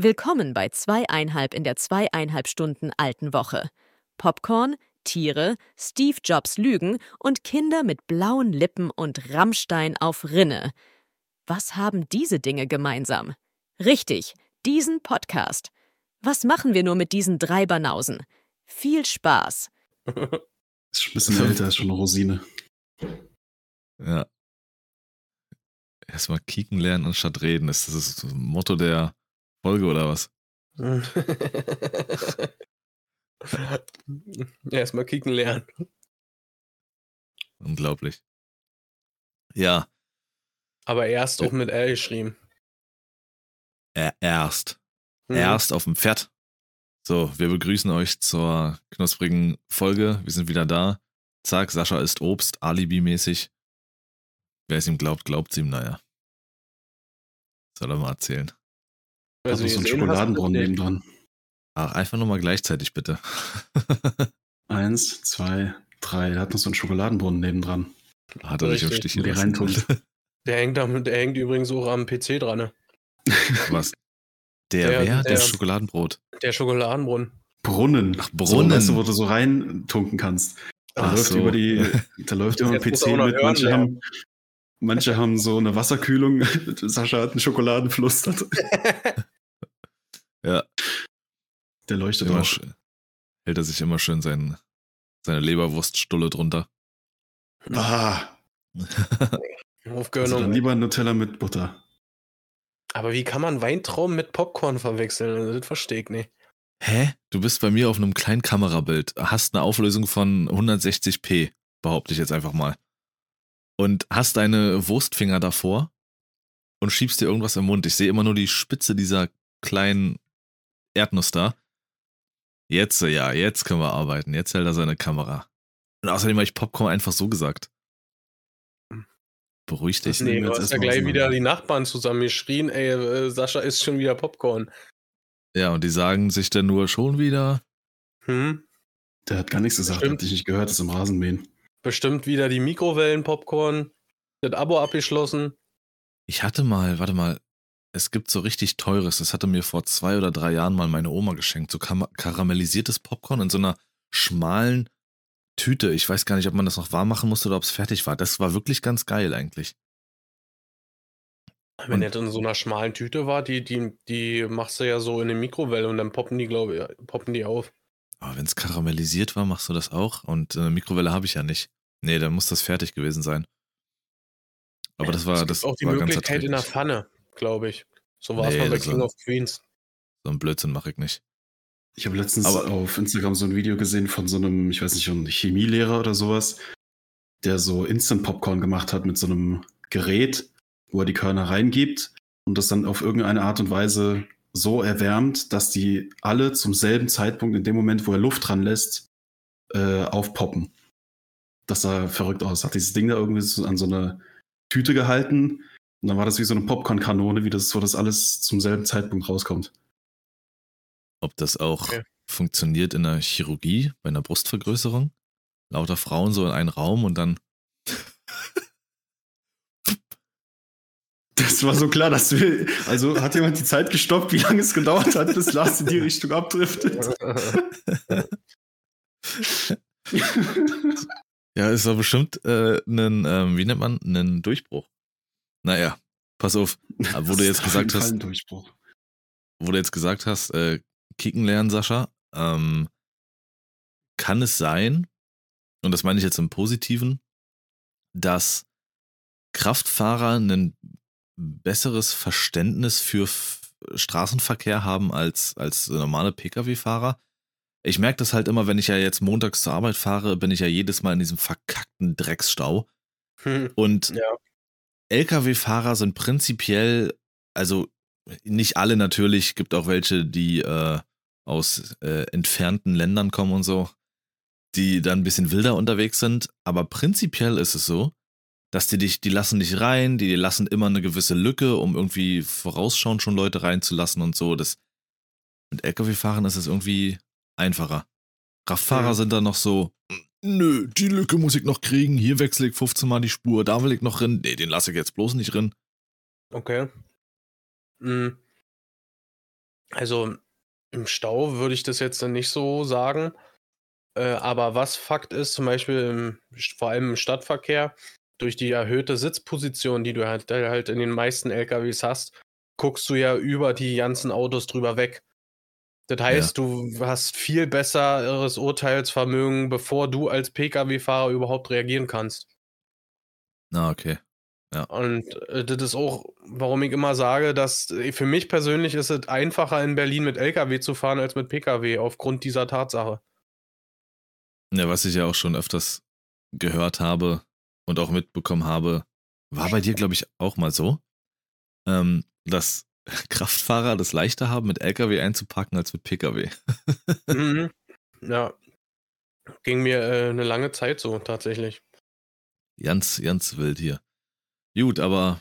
Willkommen bei zweieinhalb in der zweieinhalb Stunden alten Woche. Popcorn, Tiere, Steve Jobs Lügen und Kinder mit blauen Lippen und Rammstein auf Rinne. Was haben diese Dinge gemeinsam? Richtig, diesen Podcast. Was machen wir nur mit diesen drei Banausen? Viel Spaß. Ist schon ein bisschen älter, ist schon eine Rosine. Ja. Erstmal kicken lernen anstatt reden. Ist das das Motto der Folge oder was? Erstmal kicken lernen. Unglaublich. Ja. Aber erst auch mit L geschrieben. Er, erst. Mhm. Erst auf dem Pferd. So, wir begrüßen euch zur knusprigen Folge. Wir sind wieder da. Zack, Sascha ist Obst, Alibi-mäßig. Wer es ihm glaubt, glaubt es ihm, naja. Soll er mal erzählen. Hat Also noch so einen Schokoladenbrunnen nebendran. Ach, einfach nur mal gleichzeitig, bitte. Eins, zwei, drei. Der hat noch so einen Schokoladenbrunnen nebendran. Hat er dich Richtig. Stich gelassen. reintun. Der hängt, am, der hängt übrigens auch am PC dran. Ne? Was? Der, Der- wer? der- das Schokoladenbrot. Der Schokoladenbrunnen. Brunnen. Ach, So, Brunnen. weißt du, wo du so reintunken kannst. Da Ach läuft so. über die, da läuft über den PC er mit. hören Manche lernen. haben, manche haben so eine Wasserkühlung. Sascha hat einen Schokoladenfluss. Ja. Der leuchtet Immer auch. hält er sich immer schön sein, seine Leberwurststulle drunter. Ah, Auf also dann Gönnung. lieber Nutella mit Butter. Aber wie kann man Weintrauben mit Popcorn verwechseln? Also, Das verstehe ich nicht. Hä? Du bist bei mir auf einem kleinen Kamerabild, hast eine Auflösung von 160p, behaupte ich jetzt einfach mal. Und hast deine Wurstfinger davor und schiebst dir irgendwas im Mund. Ich sehe immer nur die Spitze dieser kleinen Erdnuss da. Jetzt, ja, jetzt können wir arbeiten. Jetzt hält er seine Kamera. Und außerdem habe ich Popcorn einfach so gesagt. Beruhig dich. Nee, du jetzt hast ja gleich wieder die Nachbarn zusammen geschrien, ey, äh, Sascha isst schon wieder Popcorn. Ja, und die sagen sich dann nur schon wieder. Hm? Der hat gar nichts gesagt, Stimmt. hat dich nicht gehört, ist im Rasenmähen. Bestimmt wieder die Mikrowellen-Popcorn. Das Abo abgeschlossen. Ich hatte mal, warte mal, es gibt so richtig teures, das hatte mir vor zwei oder drei Jahren mal meine Oma geschenkt, so karamellisiertes Popcorn in so einer schmalen Tüte. Ich weiß gar nicht, ob man das noch warm machen musste oder ob es fertig war. Das war wirklich ganz geil eigentlich. Wenn das in so einer schmalen Tüte war, die, die, die machst du ja so in eine Mikrowelle und dann poppen die, glaube ich, poppen die auf. Aber wenn es karamellisiert war, machst du das auch? Und äh, Mikrowelle habe ich ja nicht. Nee, dann muss das fertig gewesen sein. Aber das war, es gibt das auch die Möglichkeit in der. Pfanne, glaube ich. So war es Nee, mal bei King of Queens. So ein Blödsinn mache ich nicht. Ich habe letztens Aber- auf Instagram so ein Video gesehen von so einem, ich weiß nicht, einem Chemielehrer oder sowas, der so Instant Popcorn gemacht hat mit so einem Gerät, wo er die Körner reingibt und das dann auf irgendeine Art und Weise so erwärmt, dass die alle zum selben Zeitpunkt, in dem Moment, wo er Luft dran lässt, äh, aufpoppen. Das sah verrückt aus. Hat dieses Ding da irgendwie so an so eine Tüte gehalten und dann war das wie so eine Popcorn-Kanone, wie das, wo das alles zum selben Zeitpunkt rauskommt. Ob das auch Okay. funktioniert in der Chirurgie, bei einer Brustvergrößerung? Lauter Frauen so in einen Raum und dann. Das war so klar, dass wir. Also hat jemand die Zeit gestoppt, wie lange es gedauert hat, bis Lars in die Richtung abdriftet? Ja, ist doch bestimmt äh, ein, ähm, wie nennt man, einen Durchbruch. Naja, pass auf, wo du jetzt gesagt hast, wo du jetzt gesagt hast, äh, kicken lernen, Sascha, ähm, kann es sein, und das meine ich jetzt im Positiven, dass Kraftfahrer ein besseres Verständnis für F Straßenverkehr haben als, als normale Pkw-Fahrer. Ich merke das halt immer, wenn ich ja jetzt montags zur Arbeit fahre, bin ich ja jedes Mal in diesem verkackten Drecksstau. Hm, Und ja. Lkw-Fahrer sind prinzipiell, also nicht alle natürlich, gibt auch welche, die äh, aus äh, entfernten Ländern kommen und so, die dann ein bisschen wilder unterwegs sind. Aber prinzipiell ist es so, dass die dich, die lassen dich rein, die lassen immer eine gewisse Lücke, um irgendwie vorausschauend schon Leute reinzulassen und so. Das, mit Lkw-Fahrern ist es irgendwie einfacher. Kraftfahrer Mhm. sind dann noch so, nö, die Lücke muss ich noch kriegen, hier wechsle ich 15 Mal die Spur, da will ich noch rein. Nee, den lasse ich jetzt bloß nicht rein. Okay. Hm. Also im Stau würde ich das jetzt dann nicht so sagen. Äh, aber was Fakt ist, zum Beispiel im, vor allem im Stadtverkehr, durch die erhöhte Sitzposition, die du halt, halt in den meisten LKWs hast, guckst du ja über die ganzen Autos drüber weg. Das heißt, ja. du hast viel besseres Urteilsvermögen, bevor du als Pkw-Fahrer überhaupt reagieren kannst. Na, okay. Ja. Und äh, das ist auch, warum ich immer sage, dass äh, für mich persönlich ist es einfacher in Berlin mit LKW zu fahren als mit Pkw aufgrund dieser Tatsache. Ja, was ich ja auch schon öfters gehört habe und auch mitbekommen habe, war bei dir, glaube ich, auch mal so, ähm, dass Kraftfahrer das leichter haben, mit LKW einzupacken als mit Pkw. mhm. Ja, ging mir äh, eine lange Zeit so tatsächlich. Ganz, ganz wild hier. Gut, aber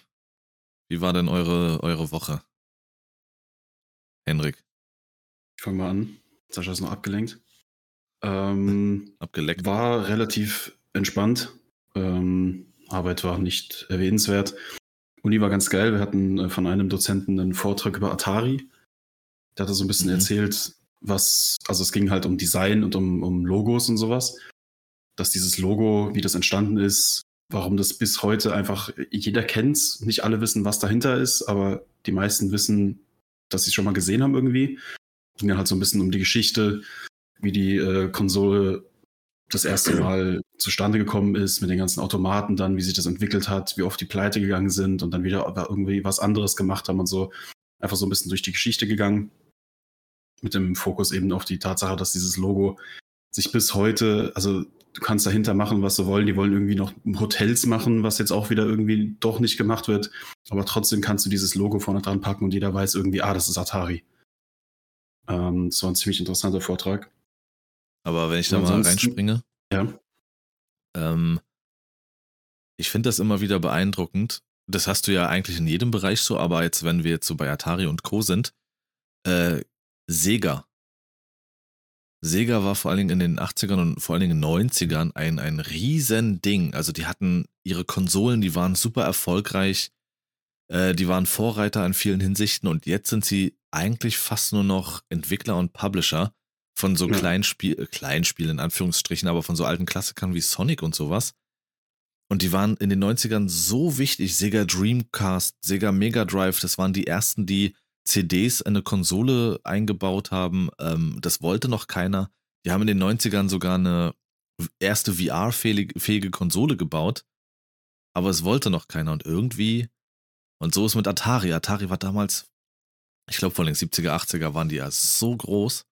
wie war denn eure, eure Woche? Henrik. Ich fange mal an. Sascha ist noch abgelenkt. Ähm, Abgeleckt. War relativ entspannt. Ähm, Arbeit war nicht erwähnenswert. Uni war ganz geil. Wir hatten äh, von einem Dozenten einen Vortrag über Atari. Der hatte so ein bisschen mhm. erzählt, was, also es ging halt um Design und um, um Logos und sowas. Dass dieses Logo, wie das entstanden ist, warum das bis heute einfach, jeder kennt's, nicht alle wissen, was dahinter ist, aber die meisten wissen, dass sie es schon mal gesehen haben irgendwie. Ging dann halt so ein bisschen um die Geschichte, wie die äh, Konsole das erste Mal zustande gekommen ist, mit den ganzen Automaten dann, wie sich das entwickelt hat, wie oft die pleite gegangen sind und dann wieder irgendwie was anderes gemacht haben und so. Einfach so ein bisschen durch die Geschichte gegangen. Mit dem Fokus eben auf die Tatsache, dass dieses Logo sich bis heute, also du kannst dahinter machen, was sie wollen. Die wollen irgendwie noch Hotels machen, was jetzt auch wieder irgendwie doch nicht gemacht wird. Aber trotzdem kannst du dieses Logo vorne dran packen und jeder weiß irgendwie, ah, das ist Atari. Ähm, das war ein ziemlich interessanter Vortrag. Aber wenn ich da mal reinspringe. Ja. Ähm, ich finde das immer wieder beeindruckend. Das hast du ja eigentlich in jedem Bereich so, aber jetzt, wenn wir jetzt so bei Atari und Co. sind, äh, Sega Sega war vor allen Dingen in den 80ern und vor allen Dingen in den 90ern ein, ein Riesending. Also die hatten ihre Konsolen, die waren super erfolgreich, äh, die waren Vorreiter in vielen Hinsichten und jetzt sind sie eigentlich fast nur noch Entwickler und Publisher von so ja. Kleinspiel, äh, Kleinspielen in Anführungsstrichen, aber von so alten Klassikern wie Sonic und sowas. Und die waren in den 90ern so wichtig. Sega Dreamcast, Sega Mega Drive, das waren die ersten, die CDs in eine Konsole eingebaut haben. Ähm, das wollte noch keiner. Die haben in den 90ern sogar eine erste VR-fähige Konsole gebaut. Aber es wollte noch keiner. Und irgendwie, und so ist mit Atari. Atari war damals, ich glaube, vor den 70er, 80er waren die ja so groß.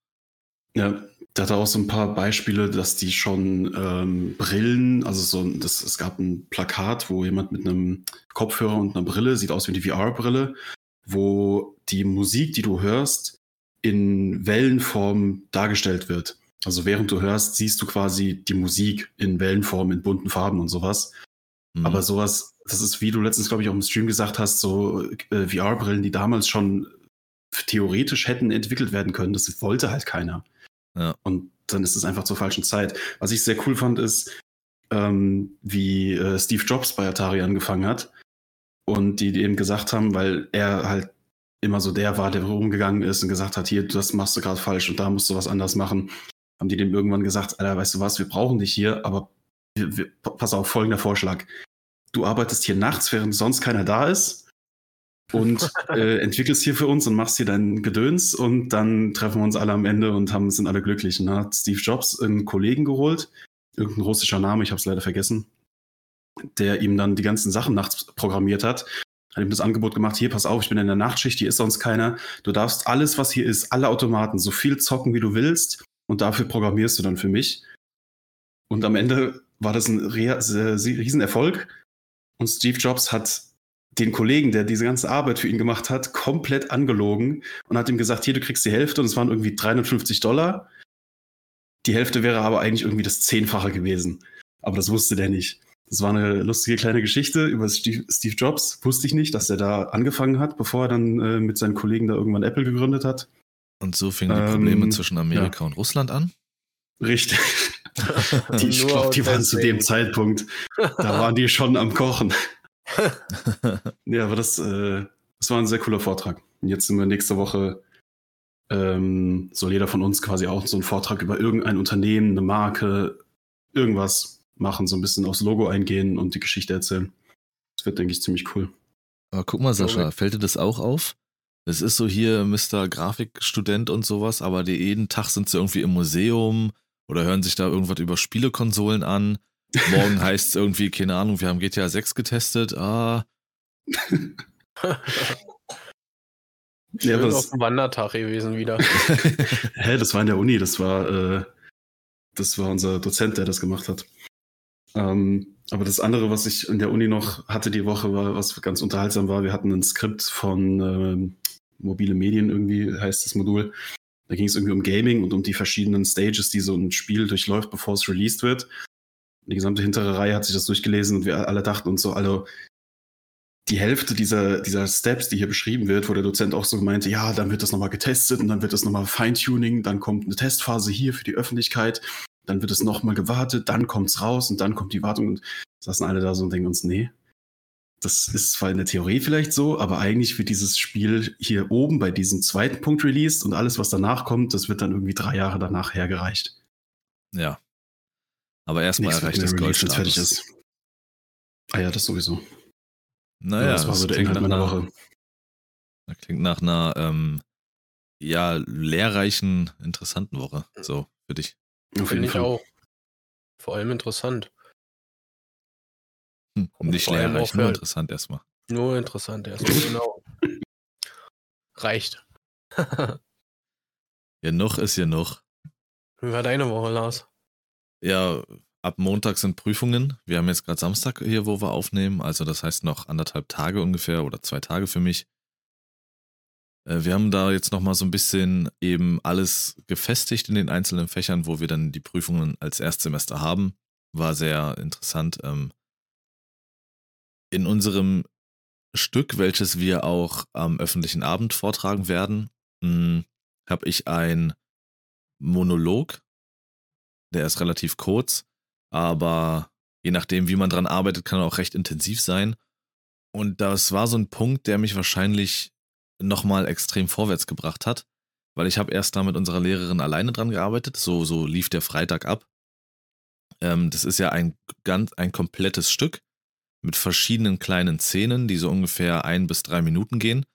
Ja, da hat er auch so ein paar Beispiele, dass die schon ähm, Brillen, also so, das, es gab ein Plakat, wo jemand mit einem Kopfhörer und einer Brille, sieht aus wie die VR-Brille, wo die Musik, die du hörst, in Wellenform dargestellt wird. Also während du hörst, siehst du quasi die Musik in Wellenform, in bunten Farben und sowas. Mhm. Aber sowas, das ist, wie du letztens, glaube ich, auch im Stream gesagt hast, so äh, VR-Brillen, die damals schon theoretisch hätten entwickelt werden können. Das wollte halt keiner. Und dann ist es einfach zur falschen Zeit. Was ich sehr cool fand, ist, ähm, wie äh, Steve Jobs bei Atari angefangen hat und die eben gesagt haben, weil er halt immer so der war, der rumgegangen ist und gesagt hat, hier, das machst du gerade falsch und da musst du was anders machen, haben die dem irgendwann gesagt, Alter, weißt du was, wir brauchen dich hier, aber wir, wir, pass auf, folgender Vorschlag. Du arbeitest hier nachts, während sonst keiner da ist und äh, entwickelst hier für uns und machst hier dein Gedöns und dann treffen wir uns alle am Ende und haben, sind alle glücklich. Und dann hat Steve Jobs einen Kollegen geholt, irgendein russischer Name, ich habe es leider vergessen, der ihm dann die ganzen Sachen nachts programmiert hat, hat ihm das Angebot gemacht, hier, pass auf, ich bin in der Nachtschicht, hier ist sonst keiner. Du darfst alles, was hier ist, alle Automaten, so viel zocken, wie du willst und dafür programmierst du dann für mich. Und am Ende war das ein Riesenerfolg und Steve Jobs hat den Kollegen, der diese ganze Arbeit für ihn gemacht hat, komplett angelogen und hat ihm gesagt, hier, du kriegst die Hälfte und es waren irgendwie 350 Dollar. Die Hälfte wäre aber eigentlich irgendwie das Zehnfache gewesen. Aber das wusste der nicht. Das war eine lustige kleine Geschichte über Steve, Jobs. Wusste ich nicht, dass er da angefangen hat, bevor er dann äh, mit seinen Kollegen da irgendwann Apple gegründet hat. Und so fingen die Probleme ähm, zwischen Amerika ja. und Russland an? Richtig. die, ich glaube, die waren zu dem Zeitpunkt, da waren die schon am Kochen. ja, aber das, äh, das war ein sehr cooler Vortrag. Und jetzt sind wir nächste Woche ähm, soll jeder von uns quasi auch so einen Vortrag über irgendein Unternehmen, eine Marke, irgendwas machen, so ein bisschen aufs Logo eingehen und die Geschichte erzählen. Das wird, denke ich, ziemlich cool. Aber guck mal, Sascha, fällt dir das auch auf? Es ist so hier Mr. Grafikstudent und sowas, aber die jeden Tag sind sie irgendwie im Museum oder hören sich da irgendwas über Spielekonsolen an. Morgen heißt es irgendwie, keine Ahnung, wir haben GTA 6 getestet. Ah. Schön ja, das, auf dem Wandertag gewesen wieder. Hä, das war in der Uni, das war, äh, das war unser Dozent, der das gemacht hat. Ähm, aber das andere, was ich in der Uni noch hatte die Woche, war, was ganz unterhaltsam war, wir hatten ein Skript von ähm, mobile Medien irgendwie, heißt das Modul. Da ging es irgendwie um Gaming und um die verschiedenen Stages, die so ein Spiel durchläuft, bevor es released wird. Die gesamte hintere Reihe hat sich das durchgelesen und wir alle dachten uns so, alle, die Hälfte dieser, dieser Steps, die hier beschrieben wird, wo der Dozent auch so meinte, ja, dann wird das nochmal getestet und dann wird das nochmal Feintuning, dann kommt eine Testphase hier für die Öffentlichkeit, dann wird es nochmal gewartet, dann kommt es raus und dann kommt die Wartung und saßen alle da so und denken uns, nee, das ist zwar in der Theorie vielleicht so, aber eigentlich wird dieses Spiel hier oben bei diesem zweiten Punkt released und alles, was danach kommt, das wird dann irgendwie drei Jahre danach hergereicht. Ja. Aber erstmal erreicht das Goldstatus. fertig ist. Ah ja, das sowieso. Naja, ja, das war so der Inhalt meiner Woche. Das klingt nach einer, ähm, ja, lehrreichen, interessanten Woche. So, für dich. Finde ich auch. Vor allem interessant. Hm, nicht lehrreich, nur halt interessant erstmal. Nur interessant erstmal, genau. Reicht. genug ist genug. Wie war deine Woche, Lars? Ja, ab Montag sind Prüfungen. Wir haben jetzt gerade Samstag hier, wo wir aufnehmen. Also das heißt noch anderthalb Tage ungefähr oder zwei Tage für mich. Äh, wir haben da jetzt nochmal so ein bisschen eben alles gefestigt in den einzelnen Fächern, wo wir dann die Prüfungen als Erstsemester haben. War sehr interessant. Ähm, in unserem Stück, welches wir auch am öffentlichen Abend vortragen werden, hm, habe ich ein Monolog. Der ist relativ kurz aber je nachdem, wie man dran arbeitet, kann er auch recht intensiv sein. Und das war so ein Punkt, der mich wahrscheinlich nochmal extrem vorwärts gebracht hat, weil ich habe erst da mit unserer Lehrerin alleine dran gearbeitet. So, so lief der Freitag ab. Ähm, das ist ja ein ganz, ein komplettes Stück mit verschiedenen kleinen Szenen, die so ungefähr ein bis drei Minuten gehen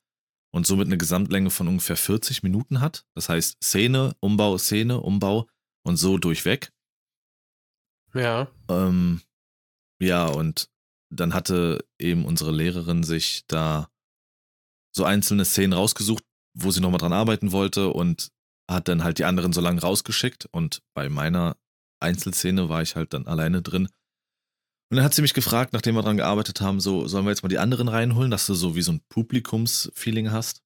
und somit eine Gesamtlänge von ungefähr 40 Minuten hat. Das heißt Szene, Umbau, Szene, Umbau und so durchweg. Ja. Ähm, ja, und dann hatte eben unsere Lehrerin sich da so einzelne Szenen rausgesucht, wo sie nochmal dran arbeiten wollte und hat dann halt die anderen so lange rausgeschickt und bei meiner Einzelszene war ich halt dann alleine drin. Und dann hat sie mich gefragt, nachdem wir dran gearbeitet haben, so, sollen wir jetzt mal die anderen reinholen, dass du so wie so ein Publikumsfeeling hast?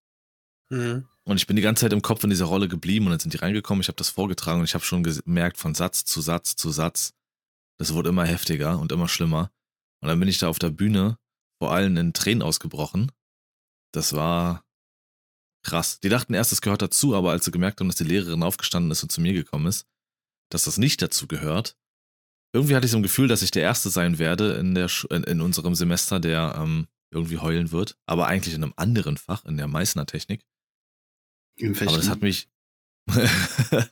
Mhm. Und ich bin die ganze Zeit im Kopf in dieser Rolle geblieben und dann sind die reingekommen, ich habe das vorgetragen und ich habe schon gemerkt, von Satz zu Satz zu Satz, das wurde immer heftiger und immer schlimmer. Und dann bin ich da auf der Bühne, vor allem in Tränen ausgebrochen. Das war krass. Die dachten erst, es gehört dazu, aber als sie gemerkt haben, dass die Lehrerin aufgestanden ist und zu mir gekommen ist, dass das nicht dazu gehört, irgendwie hatte ich so ein Gefühl, dass ich der Erste sein werde in, der in, in unserem Semester, der ähm, irgendwie heulen wird, aber eigentlich in einem anderen Fach, in der Meißner-Technik. Aber das hat mich.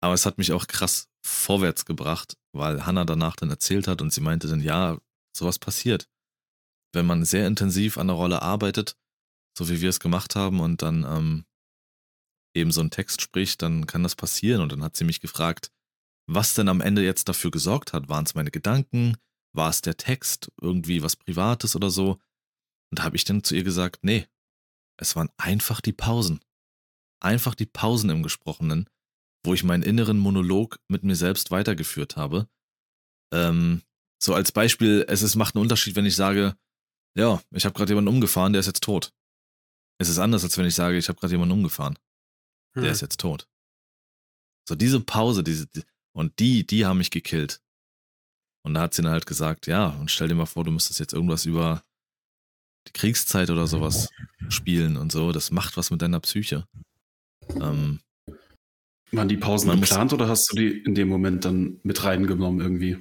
aber es hat mich auch krass vorwärts gebracht, weil Hannah danach dann erzählt hat und sie meinte dann, ja, sowas passiert. Wenn man sehr intensiv an der Rolle arbeitet, so wie wir es gemacht haben und dann ähm, eben so einen Text spricht, dann kann das passieren. Und dann hat sie mich gefragt, was denn am Ende jetzt dafür gesorgt hat. Waren es meine Gedanken? War es der Text? Irgendwie was Privates oder so? Und da habe ich dann zu ihr gesagt, nee, es waren einfach die Pausen. Einfach die Pausen im Gesprochenen, wo ich meinen inneren Monolog mit mir selbst weitergeführt habe. Ähm, so als Beispiel, es ist, macht einen Unterschied, wenn ich sage, ja, ich habe gerade jemanden umgefahren, der ist jetzt tot. Es ist anders, als wenn ich sage, ich habe gerade jemanden umgefahren. Der hm. ist jetzt tot. So diese Pause, diese, die, und die, die haben mich gekillt. Und da hat sie dann halt gesagt, ja, und stell dir mal vor, du müsstest jetzt irgendwas über die Kriegszeit oder sowas spielen und so. Das macht was mit deiner Psyche. Ähm, waren die Pausen geplant oder hast du die in dem Moment dann mit reingenommen irgendwie?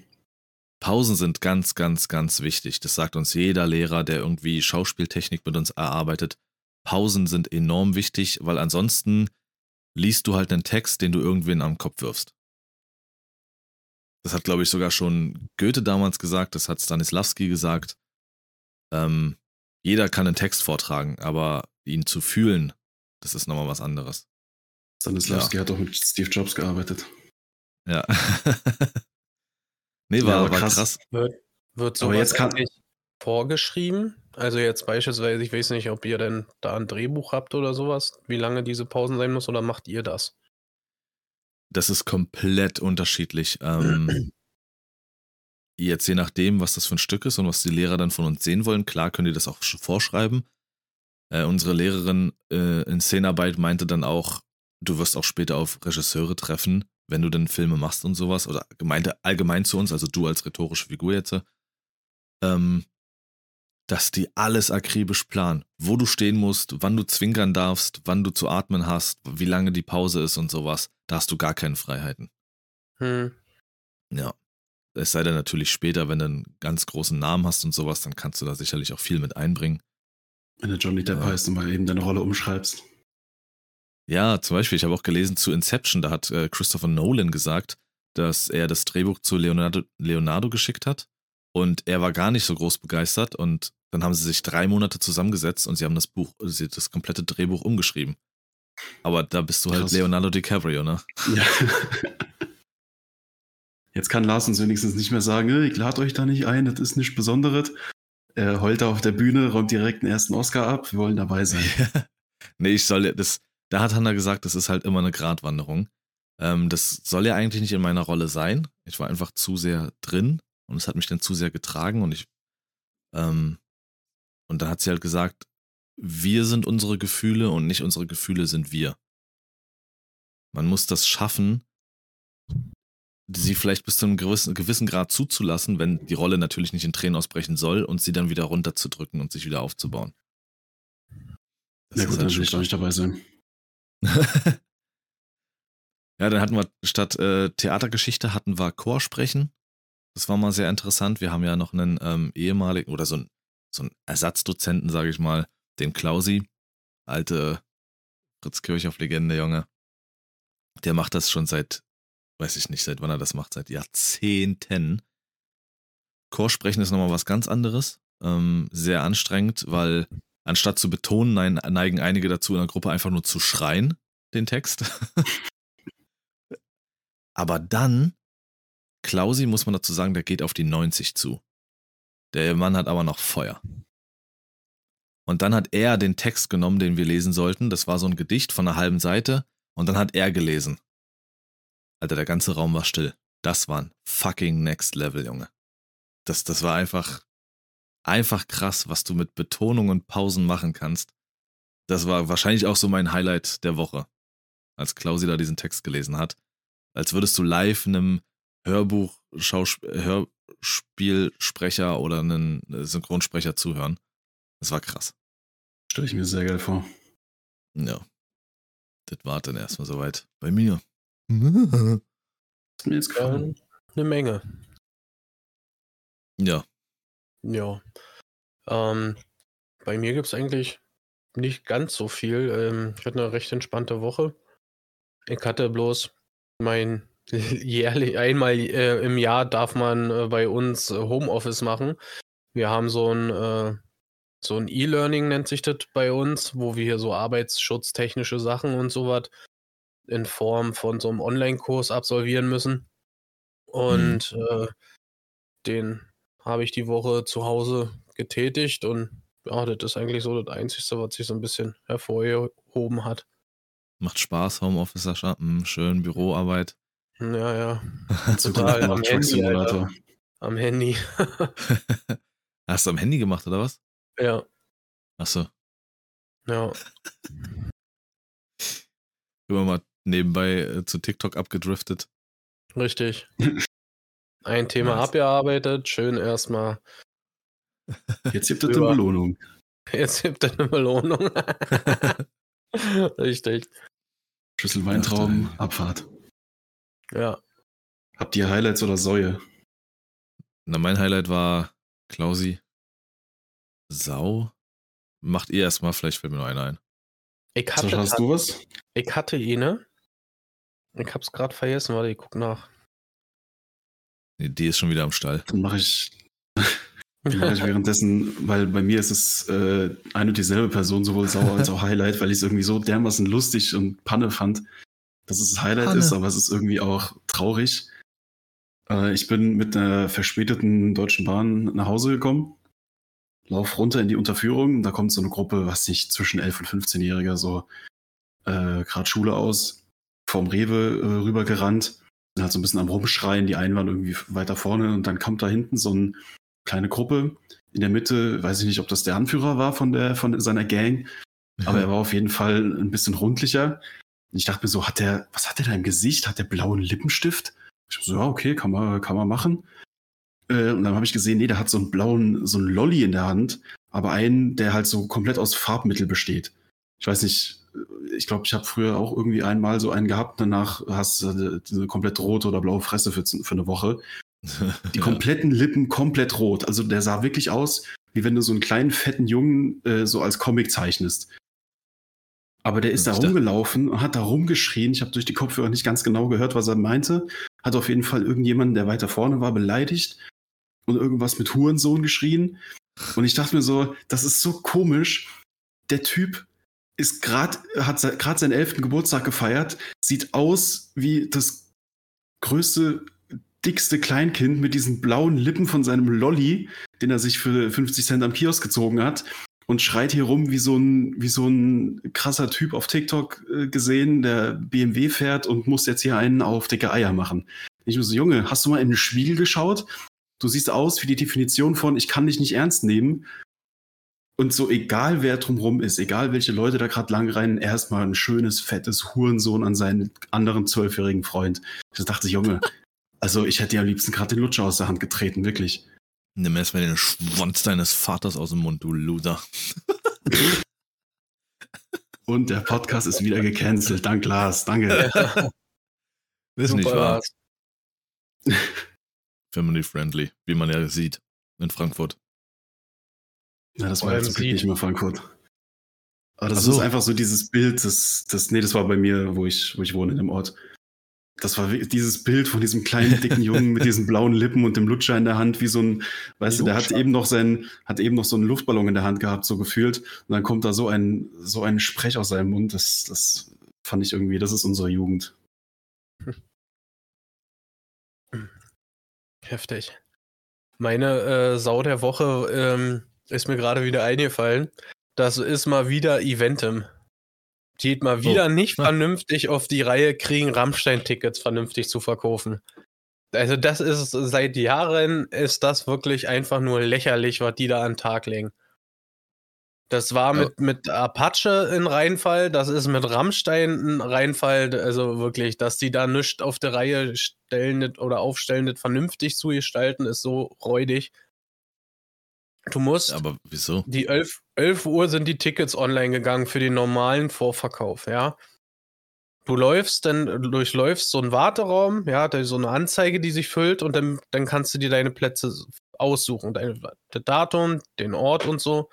Pausen sind ganz, ganz, ganz wichtig. Das sagt uns jeder Lehrer, der irgendwie Schauspieltechnik mit uns erarbeitet. Pausen sind enorm wichtig, weil ansonsten liest du halt einen Text, den du irgendwen am Kopf wirfst. Das hat, glaube ich, sogar schon Goethe damals gesagt, das hat Stanislavski gesagt. Ähm, jeder kann einen Text vortragen, aber ihn zu fühlen, das ist nochmal was anderes. Stanislavski ja. hat auch mit Steve Jobs gearbeitet. Ja. nee, war, ja, war krass. krass. Wird, wird sowas jetzt kann vorgeschrieben? Also jetzt beispielsweise, ich weiß nicht, ob ihr denn da ein Drehbuch habt oder sowas, wie lange diese Pausen sein muss, oder macht ihr das? Das ist komplett unterschiedlich. Ähm, jetzt je nachdem, was das für ein Stück ist und was die Lehrer dann von uns sehen wollen, klar können die das auch vorschreiben. Äh, unsere Lehrerin äh, in Szenenarbeit meinte dann auch, du wirst auch später auf Regisseure treffen, wenn du dann Filme machst und sowas, oder gemeinte allgemein zu uns, also du als rhetorische Figur jetzt, ähm, dass die alles akribisch planen, wo du stehen musst, wann du zwinkern darfst, wann du zu atmen hast, wie lange die Pause ist und sowas. Da hast du gar keine Freiheiten. Hm. Ja. Es sei denn natürlich später, wenn du einen ganz großen Namen hast und sowas, dann kannst du da sicherlich auch viel mit einbringen. Wenn du Johnny Depp ja. heißt und mal eben deine Rolle umschreibst. Ja, zum Beispiel, ich habe auch gelesen zu Inception, da hat äh, Christopher Nolan gesagt, dass er das Drehbuch zu Leonardo, Leonardo geschickt hat und er war gar nicht so groß begeistert und dann haben sie sich drei Monate zusammengesetzt und sie haben das Buch, das komplette Drehbuch umgeschrieben. Aber da bist du halt Krass. Leonardo DiCaprio, ne? Ja. Jetzt kann Larsen wenigstens nicht mehr sagen, ich lade euch da nicht ein, das ist nichts Besonderes. Er heult da auf der Bühne, räumt direkt den ersten Oscar ab, wir wollen dabei sein. nee, ich soll, das, da hat Hanna gesagt, das ist halt immer eine Gratwanderung. Ähm, das soll ja eigentlich nicht in meiner Rolle sein. Ich war einfach zu sehr drin und es hat mich dann zu sehr getragen und ich, ähm, und da hat sie halt gesagt, wir sind unsere Gefühle und nicht unsere Gefühle sind wir. Man muss das schaffen, sie vielleicht bis zu einem gewissen, gewissen Grad zuzulassen, wenn die Rolle natürlich nicht in Tränen ausbrechen soll und sie dann wieder runterzudrücken und sich wieder aufzubauen. Das ja gut, halt dann will ich doch nicht dabei sein. Ja, dann hatten wir statt äh, Theatergeschichte hatten wir Chorsprechen. Das war mal sehr interessant. Wir haben ja noch einen ähm, ehemaligen oder so einen, so Ersatzdozenten, sage ich mal, den Klausi, alte Fritz Kirchhoff-Legende, Junge. Der macht das schon seit, weiß ich nicht, seit wann er das macht, seit Jahrzehnten. Chorsprechen ist nochmal was ganz anderes. Ähm, sehr anstrengend, weil anstatt zu betonen, neigen einige dazu, in der Gruppe einfach nur zu schreien, den Text. Aber dann, Klausi, muss man dazu sagen, der geht auf die 90 zu. Der Mann hat aber noch Feuer. Und dann hat er den Text genommen, den wir lesen sollten. Das war so ein Gedicht von einer halben Seite. Und dann hat er gelesen. Alter, der ganze Raum war still. Das war ein fucking Next Level, Junge. Das, das war einfach einfach krass, was du mit Betonung und Pausen machen kannst. Das war wahrscheinlich auch so mein Highlight der Woche, als Klausi da diesen Text gelesen hat. Als würdest du live einem Hörbuch, Hörspielsprecher oder einen Synchronsprecher zuhören. Das war krass. Stelle ich mir sehr geil vor. Ja. Das war dann erstmal soweit bei mir. ist mir jetzt gerade eine Menge. Ja, ja. Ähm, bei mir gibt es eigentlich nicht ganz so viel. Ähm, ich hatte eine recht entspannte Woche. Ich hatte bloß mein jährlich, einmal äh, im Jahr darf man äh, bei uns äh, Homeoffice machen. Wir haben so ein äh, so ein E-Learning nennt sich das bei uns, wo wir hier so arbeitsschutztechnische Sachen und sowas in Form von so einem Online-Kurs absolvieren müssen. Mhm. Und mhm. den habe ich die Woche zu Hause getätigt und ja, das ist eigentlich so das Einzige, was sich so ein bisschen hervorgehoben hat. Macht Spaß, Homeoffice, Sascha. Hm, schön, Büroarbeit. Ja, ja. Total am Handy, Alter. Am Handy. Hast du am Handy gemacht, oder was? Ja. Achso. Ja. Immer mal nebenbei äh, zu TikTok abgedriftet. Richtig. Ein Thema nice. abgearbeitet, schön erstmal. Jetzt gibt es eine Belohnung. Jetzt gibt es eine Belohnung. Richtig. Schüssel Weintrauben, Abfahrt. Ja. Habt ihr Highlights oder Säue? Na, mein Highlight war Klausi. Sau. Macht ihr erstmal, vielleicht fällt mir noch einer ein. Ich hatte, hast du was? Ich hatte eine, Ich hab's gerade vergessen, warte, ich guck nach. Nee, die ist schon wieder am Stall. Dann mache ich, mach ich währenddessen, weil bei mir ist es äh, eine und dieselbe Person, sowohl Sauer als auch Highlight, weil ich es irgendwie so dermaßen lustig und Panne fand, dass es Highlight Panne. ist, aber es ist irgendwie auch traurig. Äh, ich bin mit einer verspäteten Deutschen Bahn nach Hause gekommen, lauf runter in die Unterführung, da kommt so eine Gruppe, was nicht, zwischen 11 und 15-Jähriger, so äh, gerade Schule aus, vom Rewe äh, rübergerannt, halt so ein bisschen am Rumschreien, die einen waren irgendwie weiter vorne und dann kommt da hinten so eine kleine Gruppe, in der Mitte, weiß ich nicht, ob das der Anführer war von, der, von seiner Gang, aber er war auf jeden Fall ein bisschen rundlicher. Und ich dachte mir so, hat der, was hat der da im Gesicht? Hat der blauen Lippenstift? Ich so, ja, okay, kann man, kann man machen. Äh, und dann habe ich gesehen, nee, der hat so einen blauen, so einen Lolly in der Hand, aber einen, der halt so komplett aus Farbmittel besteht. Ich weiß nicht, ich glaube, ich habe früher auch irgendwie einmal so einen gehabt, danach hast du eine komplett rote oder blaue Fresse für, für eine Woche. Die kompletten Lippen komplett rot. Also der sah wirklich aus, wie wenn du so einen kleinen, fetten Jungen äh, so als Comic zeichnest. Aber der ist da Ich dachte- rumgelaufen und hat da rumgeschrien. Ich habe durch die Kopfhörer nicht ganz genau gehört, was er meinte. Hat auf jeden Fall irgendjemanden, der weiter vorne war, beleidigt und irgendwas mit Hurensohn geschrien. Und ich dachte mir so, das ist so komisch. Der Typ ist gerade, hat gerade seinen elften Geburtstag gefeiert, sieht aus wie das größte, dickste Kleinkind mit diesen blauen Lippen von seinem Lolly, den er sich für 50 Cent am Kiosk gezogen hat und schreit hier rum wie so ein, wie so ein krasser Typ auf TikTok äh, gesehen, der BMW fährt und muss jetzt hier einen auf dicke Eier machen. Ich muss so, Junge, hast du mal in den Spiegel geschaut? Du siehst aus wie die Definition von, ich kann dich nicht ernst nehmen. Und so egal wer drumrum ist, egal welche Leute da gerade lang rennen, erstmal ein schönes, fettes Hurensohn an seinen anderen zwölfjährigen Freund. Ich dachte, Junge, also ich hätte dir am liebsten gerade den Lutscher aus der Hand getreten, wirklich. Nimm erstmal den Schwanz deines Vaters aus dem Mund, du Loser. Und der Podcast ist wieder gecancelt. Dank Lars, danke. Ist nicht wahr. Lars. Family friendly, wie man ja sieht in Frankfurt. Ja, das war jetzt nicht mehr Frankfurt. Aber das so. ist einfach so dieses Bild, das, das, nee, das war bei mir, wo ich, wo ich wohne, in dem Ort. Das war dieses Bild von diesem kleinen, dicken Jungen mit diesen blauen Lippen und dem Lutscher in der Hand, wie so ein, weißt du, der hat eben noch seinen, hat eben noch so einen Luftballon in der Hand gehabt, so gefühlt. Und dann kommt da so ein, so ein Sprech aus seinem Mund. Das, das fand ich irgendwie, das ist unsere Jugend. Heftig. Meine äh, Sau der Woche ähm, ist mir gerade wieder eingefallen. Das ist mal wieder Eventim. Die mal wieder nicht Ah. vernünftig auf die Reihe kriegen, Rammstein-Tickets vernünftig zu verkaufen. Also das ist seit Jahren ist das wirklich einfach nur lächerlich, was die da an den Tag legen. Das war Ja. mit, mit Apache ein Reinfall, das ist mit Rammstein ein Reinfall, also wirklich, dass die da nichts auf der Reihe stellen oder aufstellen, nicht vernünftig zu gestalten, ist so räudig. Du musst, Aber wieso? die 11, 11 Uhr sind die Tickets online gegangen für den normalen Vorverkauf, ja. Du läufst, dann durchläufst so einen Warteraum, ja, da ist so eine Anzeige, die sich füllt und dann, dann kannst du dir deine Plätze aussuchen. Dein das Datum, den Ort und so.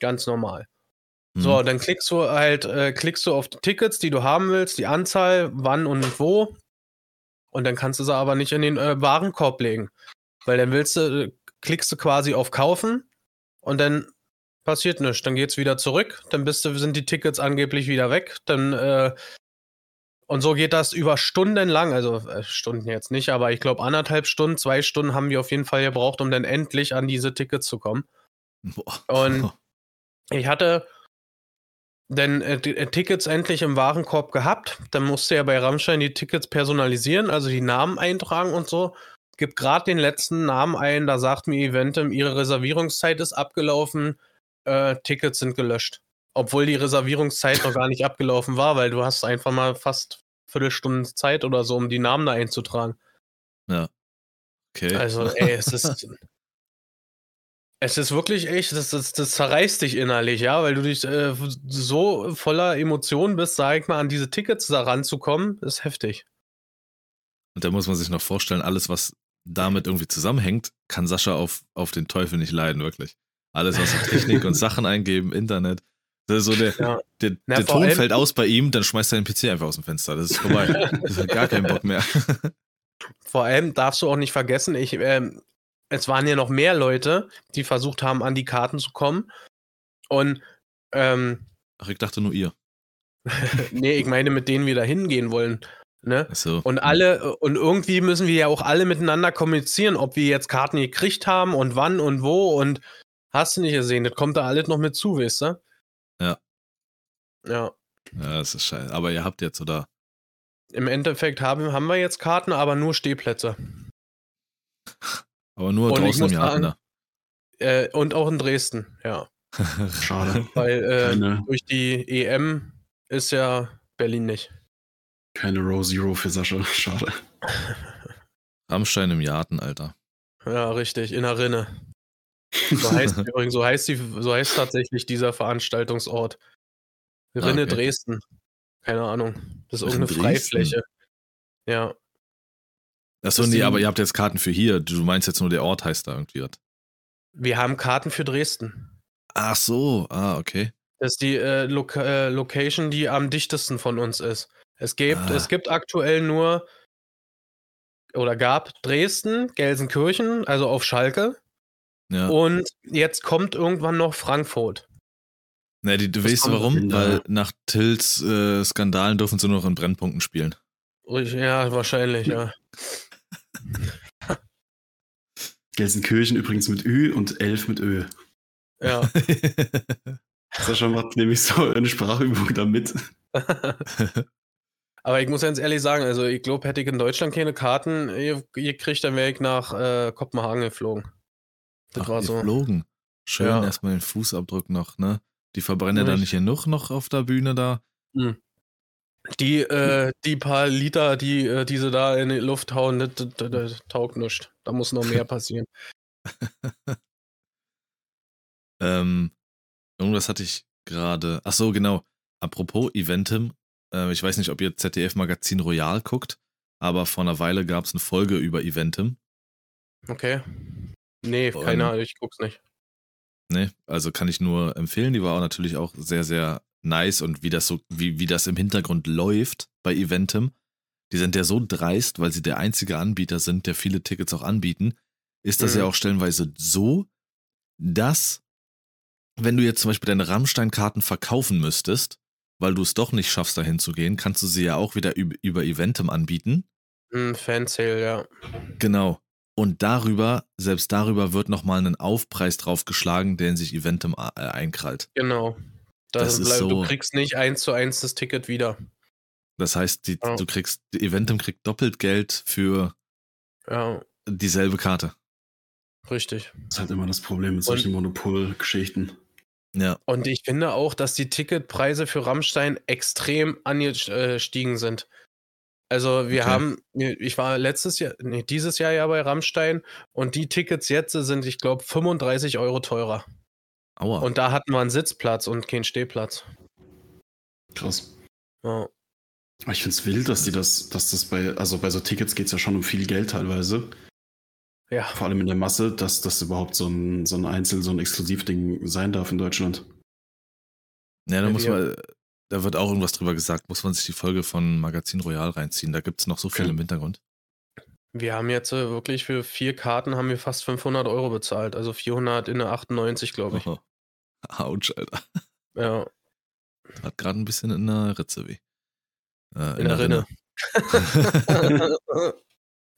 Ganz normal. Hm. So, dann klickst du halt, äh, klickst du auf die Tickets, die du haben willst, die Anzahl, wann und wo. Und dann kannst du sie aber nicht in den äh, Warenkorb legen. Weil dann willst du, äh, klickst du quasi auf Kaufen und dann passiert nichts. Dann geht's wieder zurück, dann bist du, sind die Tickets angeblich wieder weg. Dann, äh, und so geht das über Stunden lang, also äh, Stunden jetzt nicht, aber ich glaube anderthalb Stunden, zwei Stunden haben wir auf jeden Fall gebraucht, um dann endlich an diese Tickets zu kommen. Boah. Und- Ich hatte dann äh, äh, Tickets endlich im Warenkorb gehabt. Dann musste ja bei Rammstein die Tickets personalisieren, also die Namen eintragen und so. Gib gerade den letzten Namen ein, da sagt mir Eventim, ihre Reservierungszeit ist abgelaufen, äh, Tickets sind gelöscht. Obwohl die Reservierungszeit noch gar nicht abgelaufen war, weil du hast einfach mal fast Viertelstunde Zeit oder so, um die Namen da einzutragen. okay. Also, ey, es ist. Es ist wirklich echt, das, das, das zerreißt dich innerlich, ja, weil du dich äh, so voller Emotionen bist, sag ich mal, an diese Tickets da ranzukommen, ist heftig. Und da muss man sich noch vorstellen, alles, was damit irgendwie zusammenhängt, kann Sascha auf, auf den Teufel nicht leiden, wirklich. Alles, was Technik und Sachen eingeben, Internet, Das ist so der, Ja. der, Na, der Ton fällt aus bei ihm, dann schmeißt er den PC einfach aus dem Fenster. Das ist vorbei. das hat gar keinen Bock mehr. Vor allem darfst du auch nicht vergessen, ich, ähm, es waren ja noch mehr Leute, die versucht haben, an die Karten zu kommen. Und ähm, Ach, ich dachte nur ihr. nee, ich meine, mit denen wir da hingehen wollen. Ne? Achso. Und alle, und irgendwie müssen wir ja auch alle miteinander kommunizieren, ob wir jetzt Karten gekriegt haben und wann und wo und hast du nicht gesehen, das kommt da alles noch mit zu, weißt du? Ja. Ja. Ja, das ist scheiße. Aber ihr habt jetzt, oder? Im Endeffekt haben, haben wir jetzt Karten, aber nur Stehplätze. Aber nur Und draußen im Garten. sagen- Äh, und auch in Dresden, ja. Schade. Weil äh, durch die EM ist ja Berlin nicht. Keine Row Zero für Sascha. Schade. Rammstein im Garten, Alter. Ja, richtig, in der Rinne. So heißt übrigens, so heißt die, so heißt tatsächlich dieser Veranstaltungsort. Rinne Ah, okay. Dresden. Keine Ahnung. Das ist irgendeine Freifläche. Ja. Achso, Das nee, aber ihr habt jetzt Karten für hier. Du meinst jetzt nur, der Ort heißt da irgendwie was. Wir haben Karten für Dresden. Ach so, ah, okay. Das ist die äh, Loca äh, Location, die am dichtesten von uns ist. Es gibt, Ah. es gibt aktuell nur oder gab Dresden, Gelsenkirchen, also auf Schalke. Ja. Und jetzt kommt irgendwann noch Frankfurt. Nee, die, du Das weißt warum? in der- Weil nach Tills äh, Skandalen dürfen sie nur noch in Brennpunkten spielen. Ja, wahrscheinlich, ja. Gelsenkirchen übrigens mit Ü und elf mit Ö. Ja. Sascha macht nämlich so eine Sprachübung damit. Aber ich muss ganz ehrlich sagen, also ich glaube, hätte ich in Deutschland keine Karten ge- gekriegt, dann wäre ich nach äh, Kopenhagen geflogen. Das Ach, war so. geflogen. Schön Ja. erstmal den Fußabdruck noch, ne? Die verbrennen da nicht genug noch auf der Bühne da. Die, äh, die paar Liter, die äh, diese da in die Luft hauen, das, das, das, das taugt nichts. Da muss noch mehr passieren. Ähm, irgendwas hatte ich gerade. Ach so, genau. Apropos Eventim. Äh, ich weiß nicht, ob ihr ZDF Magazin Royal guckt, aber vor einer Weile gab es eine Folge über Eventim. Okay. Nee, Und- keine Ahnung, ich guck's nicht. Ne? Also kann ich nur empfehlen. Die war auch natürlich auch sehr, sehr nice und wie das so, wie, wie das im Hintergrund läuft bei Eventim. Die sind ja so dreist, weil sie der einzige Anbieter sind, der viele Tickets auch anbieten, ist das Mhm. ja auch stellenweise so, dass, wenn du jetzt zum Beispiel deine Rammstein-Karten verkaufen müsstest, weil du es doch nicht schaffst, dahin zu gehen, kannst du sie ja auch wieder über, über Eventim anbieten. Hm, Fansale, ja. Genau. Und darüber, selbst darüber wird nochmal ein Aufpreis draufgeschlagen, den sich Eventim äh, einkrallt. Genau. Das Das ist so- Du kriegst nicht eins zu eins das Ticket wieder. Das heißt, die, Ja. du kriegst, die Eventim kriegt doppelt Geld für Ja, dieselbe Karte. richtig. Das ist halt immer das Problem mit solchen Monopolgeschichten. Ja. Und ich finde auch, dass die Ticketpreise für Rammstein extrem angestiegen sind. Also wir Okay. haben, ich war letztes Jahr, nee, dieses Jahr ja bei Rammstein und die Tickets jetzt sind, ich glaube, 35 Euro teurer. Aua. Und da hatten wir einen Sitzplatz und keinen Stehplatz. Krass. Ja, ich finde es wild, dass die das, dass das bei, also bei so Tickets geht es ja schon um viel Geld teilweise. Ja. Vor allem in der Masse, dass das überhaupt so ein, so ein Einzel-, so ein Exklusivding sein darf in Deutschland. ja, da Ja, muss man, da wird auch irgendwas drüber gesagt, muss man sich die Folge von Magazin Royal reinziehen. Da gibt es noch so viel Okay. im Hintergrund. Wir haben jetzt äh, wirklich für vier Karten haben wir fast 500 Euro bezahlt. Also 400 in der 98, glaube ich. Oh. Autsch, Alter. Ja, Hat gerade ein bisschen in der Ritze weh. Äh, in der Rinne.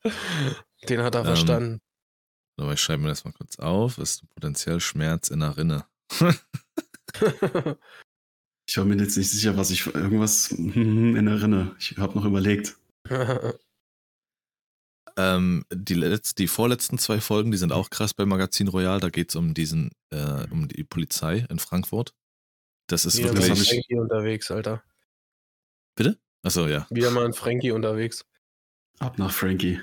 Den hat er Ähm, verstanden. Aber ich schreibe mir das mal kurz auf. Ist potenziell Schmerz in der Rinne. Ich war mir jetzt nicht sicher, was ich irgendwas in erinnere. Ich habe noch überlegt. Ähm, die, letz-, die vorletzten zwei Folgen, die sind auch krass bei Magazin Royal. Da geht es um diesen, äh, um die Polizei in Frankfurt. Das ist Wieder mal das ein hab ich- Frankie unterwegs, Alter. Achso, ja. Wieder mal ein Frankie unterwegs. Ab nach Frankie.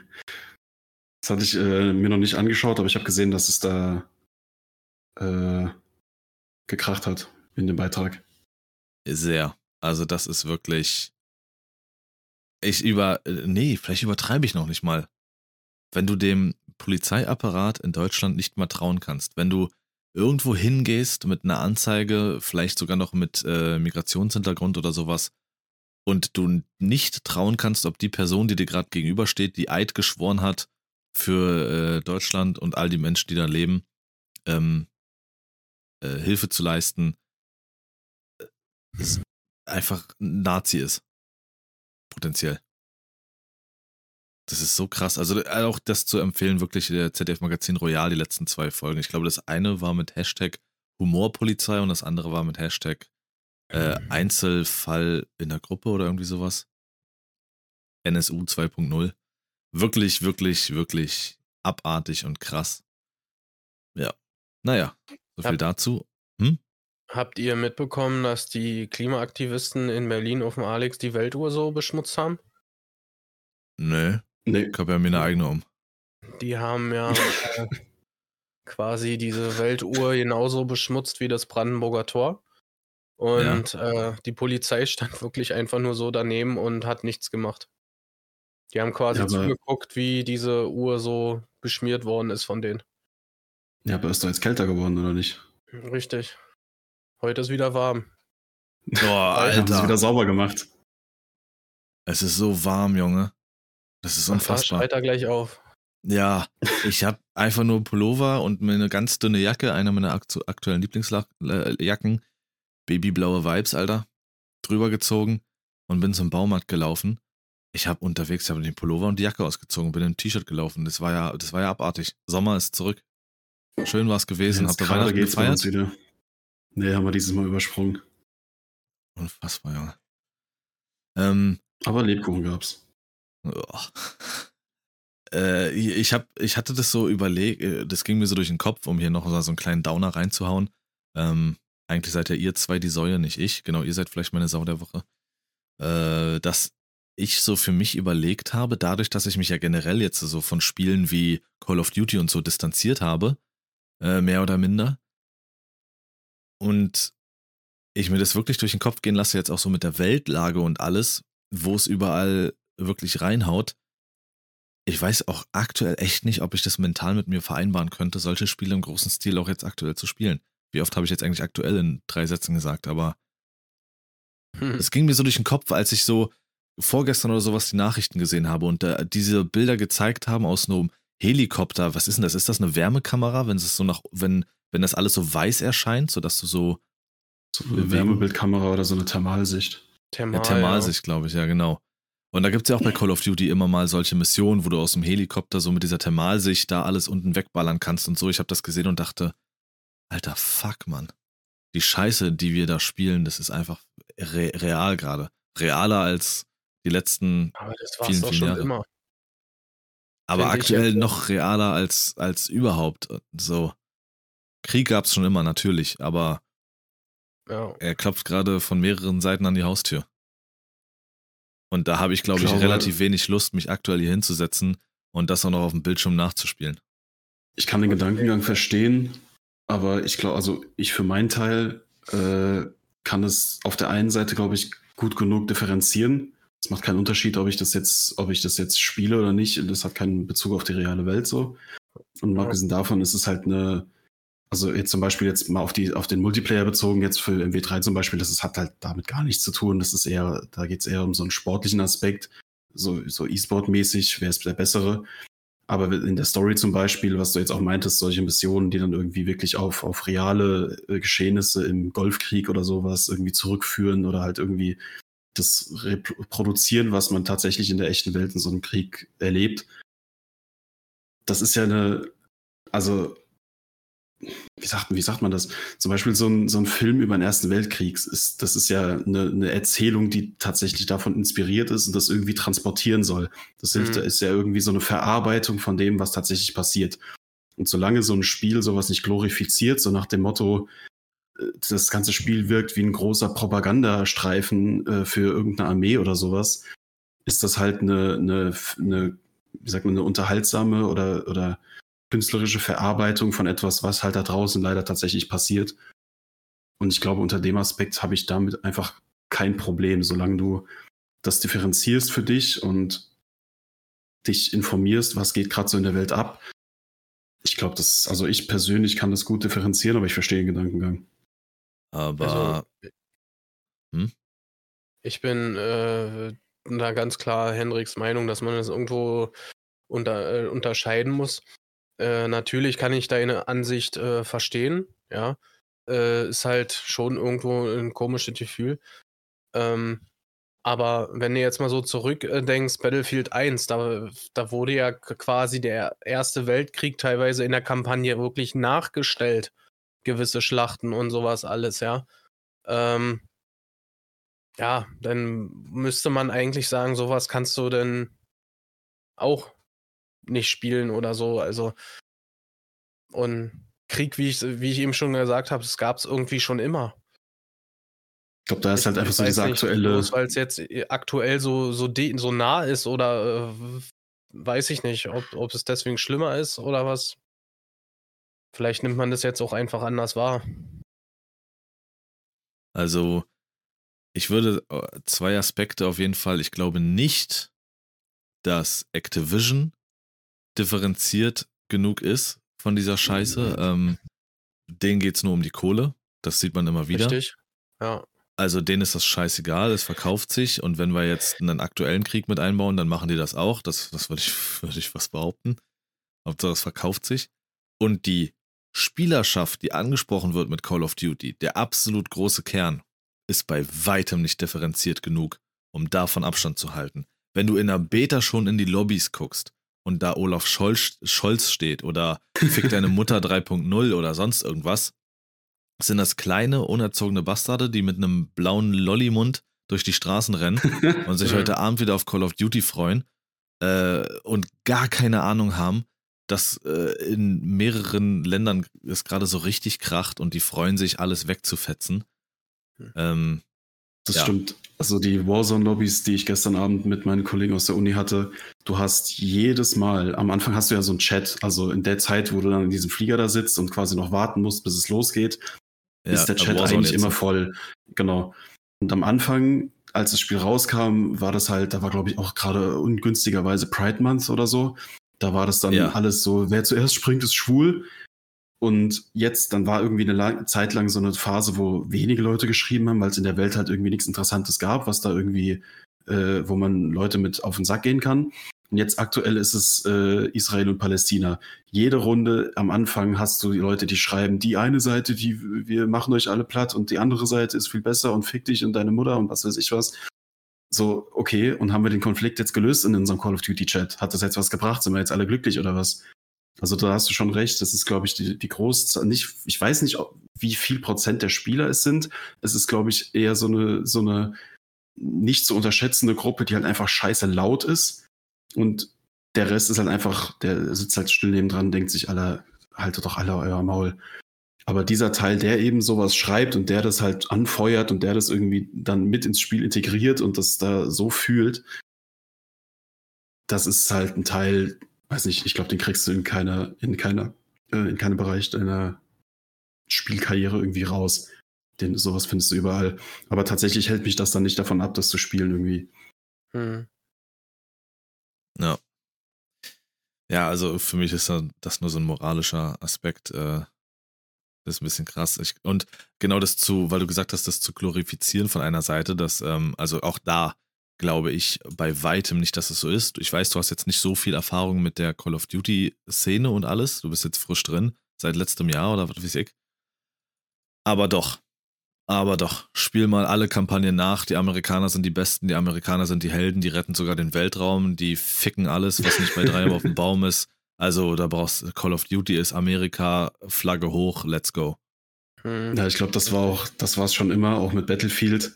Das hatte ich äh, mir noch nicht angeschaut, aber ich habe gesehen, dass es da äh, gekracht hat in dem Beitrag. Sehr. Also, das ist wirklich. Ich über. äh, Nee, vielleicht übertreibe ich noch nicht mal. Wenn du dem Polizeiapparat in Deutschland nicht mal trauen kannst, wenn du irgendwo hingehst mit einer Anzeige, vielleicht sogar noch mit äh, Migrationshintergrund oder sowas, und du nicht trauen kannst, ob die Person, die dir gerade gegenübersteht, die Eid geschworen hat für äh, Deutschland und all die Menschen, die da leben, ähm, äh, Hilfe zu leisten, äh, einfach ein Nazi ist. Potenziell. Das ist so krass. Also äh, auch das zu empfehlen, wirklich der ZDF-Magazin Royal, die letzten zwei Folgen. Ich glaube, das eine war mit Hashtag Humorpolizei und das andere war mit Hashtag äh, mhm. Einzelfall in der Gruppe oder irgendwie sowas. NSU 2.0. Wirklich, wirklich, wirklich abartig und krass. Ja. Naja, so viel Hab, dazu. Hm? Habt ihr mitbekommen, dass die Klimaaktivisten in Berlin auf dem Alex die Weltuhr so beschmutzt haben? Nee. nee. Ich habe ja mir eine eigene um. Die haben ja äh, quasi diese Weltuhr genauso beschmutzt wie das Brandenburger Tor. Und ja. äh, die Polizei stand wirklich einfach nur so daneben und hat nichts gemacht. Die haben quasi ja, zugeguckt, wie diese Uhr so beschmiert worden ist von denen. Ja, aber ist doch jetzt kälter geworden, oder nicht? Richtig. Heute ist wieder warm. Boah, Alter. Haben sie wieder sauber gemacht. Es ist so warm, Junge. Das ist unfassbar. Weiter gleich auf. Ja, ich habe einfach nur Pullover und eine ganz dünne Jacke, eine meiner aktuellen Lieblingsjacken babyblaue Vibes, Alter, drüber gezogen und bin zum Baumarkt gelaufen. Ich habe unterwegs, ich habe den Pullover und die Jacke ausgezogen, bin im T-Shirt gelaufen. Das war ja, das war ja abartig. Sommer ist zurück. Schön war es gewesen. Habt ihr Weihnachten gefeiert? Wieder. Nee, haben wir dieses Mal übersprungen. Unfassbar, Junge. Ähm, Aber Lebkuchen gab's. Oh. Äh, ich, hab, ich hatte das so überlegt, äh, das ging mir so durch den Kopf, um hier noch so einen kleinen Downer reinzuhauen. Ähm, eigentlich seid ja ihr zwei die Säue, nicht ich. Genau, ihr seid vielleicht meine Sau der Woche. Äh, dass ich so für mich überlegt habe, dadurch, dass ich mich ja generell jetzt so von Spielen wie Call of Duty und so distanziert habe, äh, mehr oder minder. Und ich mir das wirklich durch den Kopf gehen lasse, jetzt auch so mit der Weltlage und alles, wo es überall wirklich reinhaut. Ich weiß auch aktuell echt nicht, ob ich das mental mit mir vereinbaren könnte, solche Spiele im großen Stil auch jetzt aktuell zu spielen. Wie oft habe ich jetzt eigentlich aktuell in drei Sätzen gesagt, aber hm. es ging mir so durch den Kopf, als ich so vorgestern oder sowas die Nachrichten gesehen habe und da diese Bilder gezeigt haben aus einem Helikopter. Was ist denn das? Ist das eine Wärmekamera, wenn es so nach, wenn, wenn das alles so weiß erscheint, sodass du so. So eine Wärmebildkamera oder so eine Thermalsicht. Thermal, ja, Thermalsicht, ja. glaube ich, ja, genau. Und da gibt es ja auch bei Call of Duty immer mal solche Missionen, wo du aus dem Helikopter so mit dieser Thermalsicht da alles unten wegballern kannst und so. Ich habe das gesehen und dachte, Alter, fuck, Mann. Die Scheiße, die wir da spielen, das ist einfach re real gerade. Realer als die letzten Aber das vielen, vielen schon Jahre. Immer. Aber Find aktuell noch realer als, als überhaupt. So. Krieg gab's schon immer, natürlich, aber ja. er klopft gerade von mehreren Seiten an die Haustür. Und da habe ich, glaube ich, glaube, relativ wenig Lust, mich aktuell hier hinzusetzen und das auch noch auf dem Bildschirm nachzuspielen. Ich kann den Gedankengang verstehen, aber ich glaube, also ich für meinen Teil äh, kann es auf der einen Seite, glaube ich, gut genug differenzieren. Es macht keinen Unterschied, ob ich das jetzt, ob ich das jetzt spiele oder nicht. Das hat keinen Bezug auf die reale Welt so. Und mal abgesehen davon ist es halt eine, also jetzt zum Beispiel jetzt mal auf die, auf den Multiplayer bezogen, jetzt für MW3 zum Beispiel, das ist, hat halt damit gar nichts zu tun. Das ist eher, da geht es eher um so einen sportlichen Aspekt, so, so E-Sport-mäßig, wer ist der bessere. Aber in der Story zum Beispiel, was du jetzt auch meintest, solche Missionen, die dann irgendwie wirklich auf, auf reale äh, Geschehnisse im Golfkrieg oder sowas irgendwie zurückführen oder halt irgendwie das reproduzieren, was man tatsächlich in der echten Welt in so einem Krieg erlebt. Das ist ja eine, also wie sagt, wie sagt man das? Zum Beispiel so ein, so ein Film über den Ersten Weltkrieg, ist, das ist ja eine, eine Erzählung, die tatsächlich davon inspiriert ist und das irgendwie transportieren soll. Das hilft, mhm. ist ja irgendwie so eine Verarbeitung von dem, was tatsächlich passiert. Und solange so ein Spiel sowas nicht glorifiziert, so nach dem Motto, das ganze Spiel wirkt wie ein großer Propagandastreifen äh, für irgendeine Armee oder sowas, ist das halt eine, eine, eine wie sagt man, eine unterhaltsame oder, oder künstlerische Verarbeitung von etwas, was halt da draußen leider tatsächlich passiert. Und ich glaube, unter dem Aspekt habe ich damit einfach kein Problem, solange du das differenzierst für dich und dich informierst, was geht gerade so in der Welt ab, Ich glaube, das, also ich persönlich kann das gut differenzieren, aber ich verstehe den Gedankengang. Aber Also, Hm? ich bin äh, da ganz klar Henriks Meinung, dass man das irgendwo unter, äh, unterscheiden muss. Äh, natürlich kann ich deine Ansicht äh, verstehen, ja. Äh, ist halt schon irgendwo ein komisches Gefühl. Ähm, aber wenn du jetzt mal so zurückdenkst, Battlefield 1, da, da wurde ja quasi der Erste Weltkrieg teilweise in der Kampagne wirklich nachgestellt. Gewisse Schlachten und sowas alles, ja. Ähm, ja, dann müsste man eigentlich sagen, sowas kannst du denn auch nicht spielen oder so. Also, und Krieg, wie ich, wie ich eben schon gesagt habe, das gab es irgendwie schon immer. Ich glaube, da ist Ich- halt einfach so diese aktuelle. Weil es jetzt aktuell so, so, so nah ist oder äh, weiß ich nicht, ob, ob es deswegen schlimmer ist oder was. Vielleicht nimmt man das jetzt auch einfach anders wahr. Also, ich würde äh, zwei Aspekte auf jeden Fall. Ich glaube nicht, dass Activision differenziert genug ist von dieser Scheiße. Ähm, denen geht es nur um die Kohle. Das sieht man immer wieder. Richtig? Ja. Also denen ist das scheißegal, es verkauft sich und wenn wir jetzt einen aktuellen Krieg mit einbauen, dann machen die das auch. Das, das würde ich, würde ich was behaupten. Hauptsache es verkauft sich. Und die Spielerschaft, die angesprochen wird mit Call of Duty, der absolut große Kern, ist bei weitem nicht differenziert genug, um davon Abstand zu halten. Wenn du in der Beta schon in die Lobbys guckst und da Olaf Scholz, Scholz steht oder Fick deine Mutter 3.0 oder sonst irgendwas, sind das kleine, unerzogene Bastarde, die mit einem blauen Lollimund durch die Straßen rennen und sich heute Abend wieder auf Call of Duty freuen äh, und gar keine Ahnung haben, dass äh, in mehreren Ländern es gerade so richtig kracht und die freuen sich, alles wegzufetzen. Hm. Ähm, Das Ja. stimmt. Also die Warzone-Lobbys, die ich gestern Abend mit meinen Kollegen aus der Uni hatte, du hast jedes Mal, am Anfang hast du ja so einen Chat, also in der Zeit, wo du dann in diesem Flieger da sitzt und quasi noch warten musst, bis es losgeht, ist der ja, Chat eigentlich immer voll. Genau. Und am Anfang, als das Spiel rauskam, war das halt, da war glaube ich auch gerade ungünstigerweise Pride Month oder so. Da war das dann Ja. alles so, wer zuerst springt, ist schwul. Und jetzt, dann war irgendwie eine lang, Zeit lang so eine Phase, wo wenige Leute geschrieben haben, weil es in der Welt halt irgendwie nichts Interessantes gab, was da irgendwie, äh, wo man Leute mit auf den Sack gehen kann. Und jetzt aktuell ist es äh, Israel und Palästina. Jede Runde am Anfang hast du die Leute, die schreiben, die eine Seite, die wir machen euch alle platt und die andere Seite ist viel besser und fick dich und deine Mutter und was weiß ich was. So, okay, und haben wir den Konflikt jetzt gelöst in unserem Call of Duty Chat? Hat das jetzt was gebracht? Sind wir jetzt alle glücklich oder was? Also da hast du schon recht. Das ist, glaube ich, die, die Großzahl. Nicht, ich weiß nicht, wie viel Prozent der Spieler es sind. Es ist, glaube ich, eher so eine, so eine nicht zu unterschätzende Gruppe, die halt einfach scheiße laut ist. Und der Rest ist halt einfach, der sitzt halt still neben dran, denkt sich alle, haltet doch alle euer Maul. Aber dieser Teil, der eben sowas schreibt und der das halt anfeuert und der das irgendwie dann mit ins Spiel integriert und das da so fühlt, das ist halt ein Teil, weiß nicht, ich glaube, den kriegst du in keiner, in keiner, äh, in keinem Bereich deiner Spielkarriere irgendwie raus. Den, sowas findest du überall. Aber tatsächlich hält mich das dann nicht davon ab, das zu spielen irgendwie. Hm. Ja. Ja, also für mich ist das nur so ein moralischer Aspekt. Äh, das ist ein bisschen krass. Ich, und genau das zu, weil du gesagt hast, das zu glorifizieren von einer Seite, dass, ähm, also auch da glaube ich bei weitem nicht, dass es so ist. Ich weiß, du hast jetzt nicht so viel Erfahrung mit der Call of Duty-Szene und alles. Du bist jetzt frisch drin, seit letztem Jahr oder was weiß ich. Aber doch, aber doch, spiel mal alle Kampagnen nach. Die Amerikaner sind die Besten, die Amerikaner sind die Helden, die retten sogar den Weltraum, die ficken alles, was nicht bei drei auf dem Baum ist. Also da brauchst Call of Duty ist Amerika, Flagge hoch, let's go. Hm. Ja, ich glaube, das war auch, das war es schon immer, auch mit Battlefield.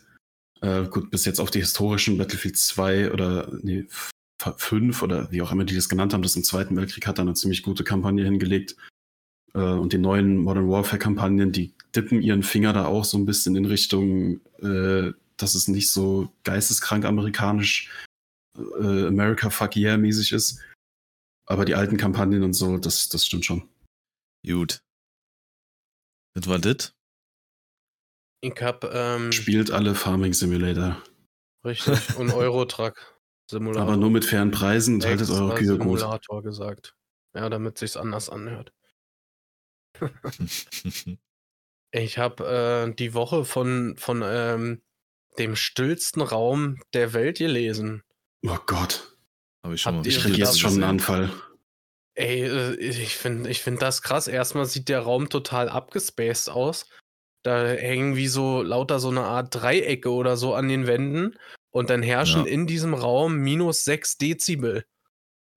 Äh, gut, bis jetzt auf die historischen Battlefield 2 oder nee, 5 oder wie auch immer die das genannt haben, das im Zweiten Weltkrieg hat da eine ziemlich gute Kampagne hingelegt. Äh, und die neuen Modern Warfare-Kampagnen, die dippen ihren Finger da auch so ein bisschen in Richtung, äh, dass es nicht so geisteskrank amerikanisch äh, America Fuck Yeah mäßig ist. Aber die alten Kampagnen und so, das, das stimmt schon. Gut. Das war das? Ich hab, ähm, Spielt alle Farming Simulator. richtig, und Eurotruck Simulator. Aber nur mit fairen Preisen und haltet eure Kühe gut. Simulator gesagt. Ja, damit sich's anders anhört. Ich habe äh, die Woche von, von ähm, dem stillsten Raum der Welt gelesen. Oh Gott. Habe ich schon Habt mal ihr Ich krieg jetzt schon einen Anfall. Ey, äh, ich finde ich find das krass. Erstmal sieht der Raum total abgespaced aus. Da hängen wie so lauter so eine Art Dreiecke oder so an den Wänden. Und dann herrschen Ja. in diesem Raum minus 6 Dezibel.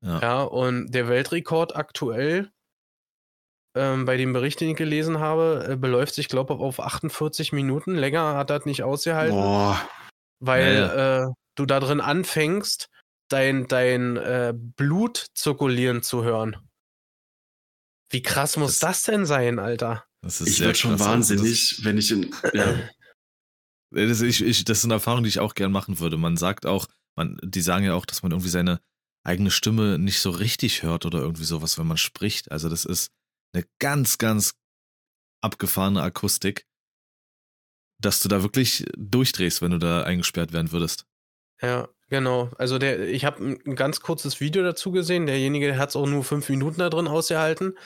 Ja. Ja, und der Weltrekord aktuell, ähm, bei dem Bericht, den ich gelesen habe, äh, beläuft sich, glaube ich, auf 48 Minuten. Länger hat das nicht ausgehalten, Boah. weil Ja, Äh, du da drin anfängst, dein, dein äh, Blut zirkulieren zu hören. Wie krass muss Das- das, denn sein, Alter? Das ist Ich werde schon. Also wahnsinnig, wenn ich in. Ja. Das, das, ich, ich, das ist eine Erfahrung, die ich auch gern machen würde. Man sagt auch, man, die sagen ja auch, dass man irgendwie seine eigene Stimme nicht so richtig hört oder irgendwie sowas, wenn man spricht. Also das ist eine ganz, ganz abgefahrene Akustik, dass du da wirklich durchdrehst, wenn du da eingesperrt werden würdest. Ja, genau. Also der, ich habe ein, ganz kurzes Video dazu gesehen. Derjenige, der hat es auch nur fünf Minuten da drin ausgehalten.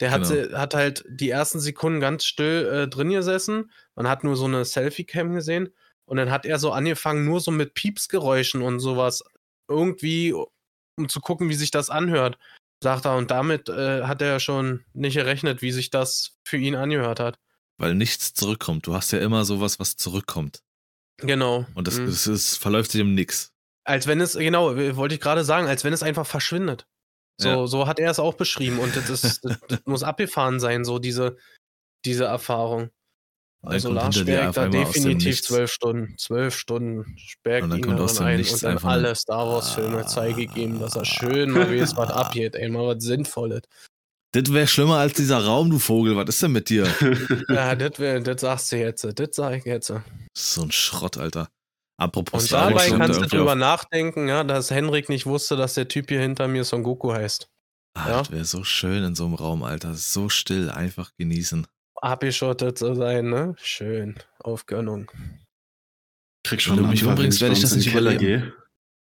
Der hat, Genau. hat halt die ersten Sekunden ganz still äh, drin gesessen. Man hat nur so eine Selfie-Cam gesehen. Und dann hat er so angefangen, nur so mit Piepsgeräuschen und sowas irgendwie, um zu gucken, wie sich das anhört. Sagt er. Und damit äh, hat er schon nicht gerechnet, wie sich das für ihn angehört hat. Weil nichts zurückkommt. Du hast ja immer sowas, was zurückkommt. Genau. Und das, Mhm. das ist, verläuft sich im Nix. Als wenn es, genau, wollte ich gerade sagen, als wenn es einfach verschwindet. So, Ja. so hat er es auch beschrieben und das, ist, das, muss abgefahren sein, so diese, diese Erfahrung. Dann Also kommt Lars hinter dir sperrt auf da definitiv zwölf Stunden. Zwölf Stunden sperrt Und dann ihn dem ein und dann alle Star Wars Filme zeigen ihm, dass er schön mal weiß, was abgeht, ey, mal was Sinnvolles. Das wäre schlimmer als dieser Raum, du Vogel. Was ist denn mit dir? Ja, das sagst du jetzt, das sag ich jetzt. so ein Schrott, Alter. Apropos Und dabei kannst du drüber auf- nachdenken, ja, dass Henrik nicht wusste, dass der Typ hier hinter mir Son Goku heißt. Ah, Ja. Das wäre so schön in so einem Raum, Alter. So still, einfach genießen. abgeschottet zu sein, ne? Schön. Auf Gönnung. krieg schon mich umbringst, wenn werde ich das nicht Keller gehe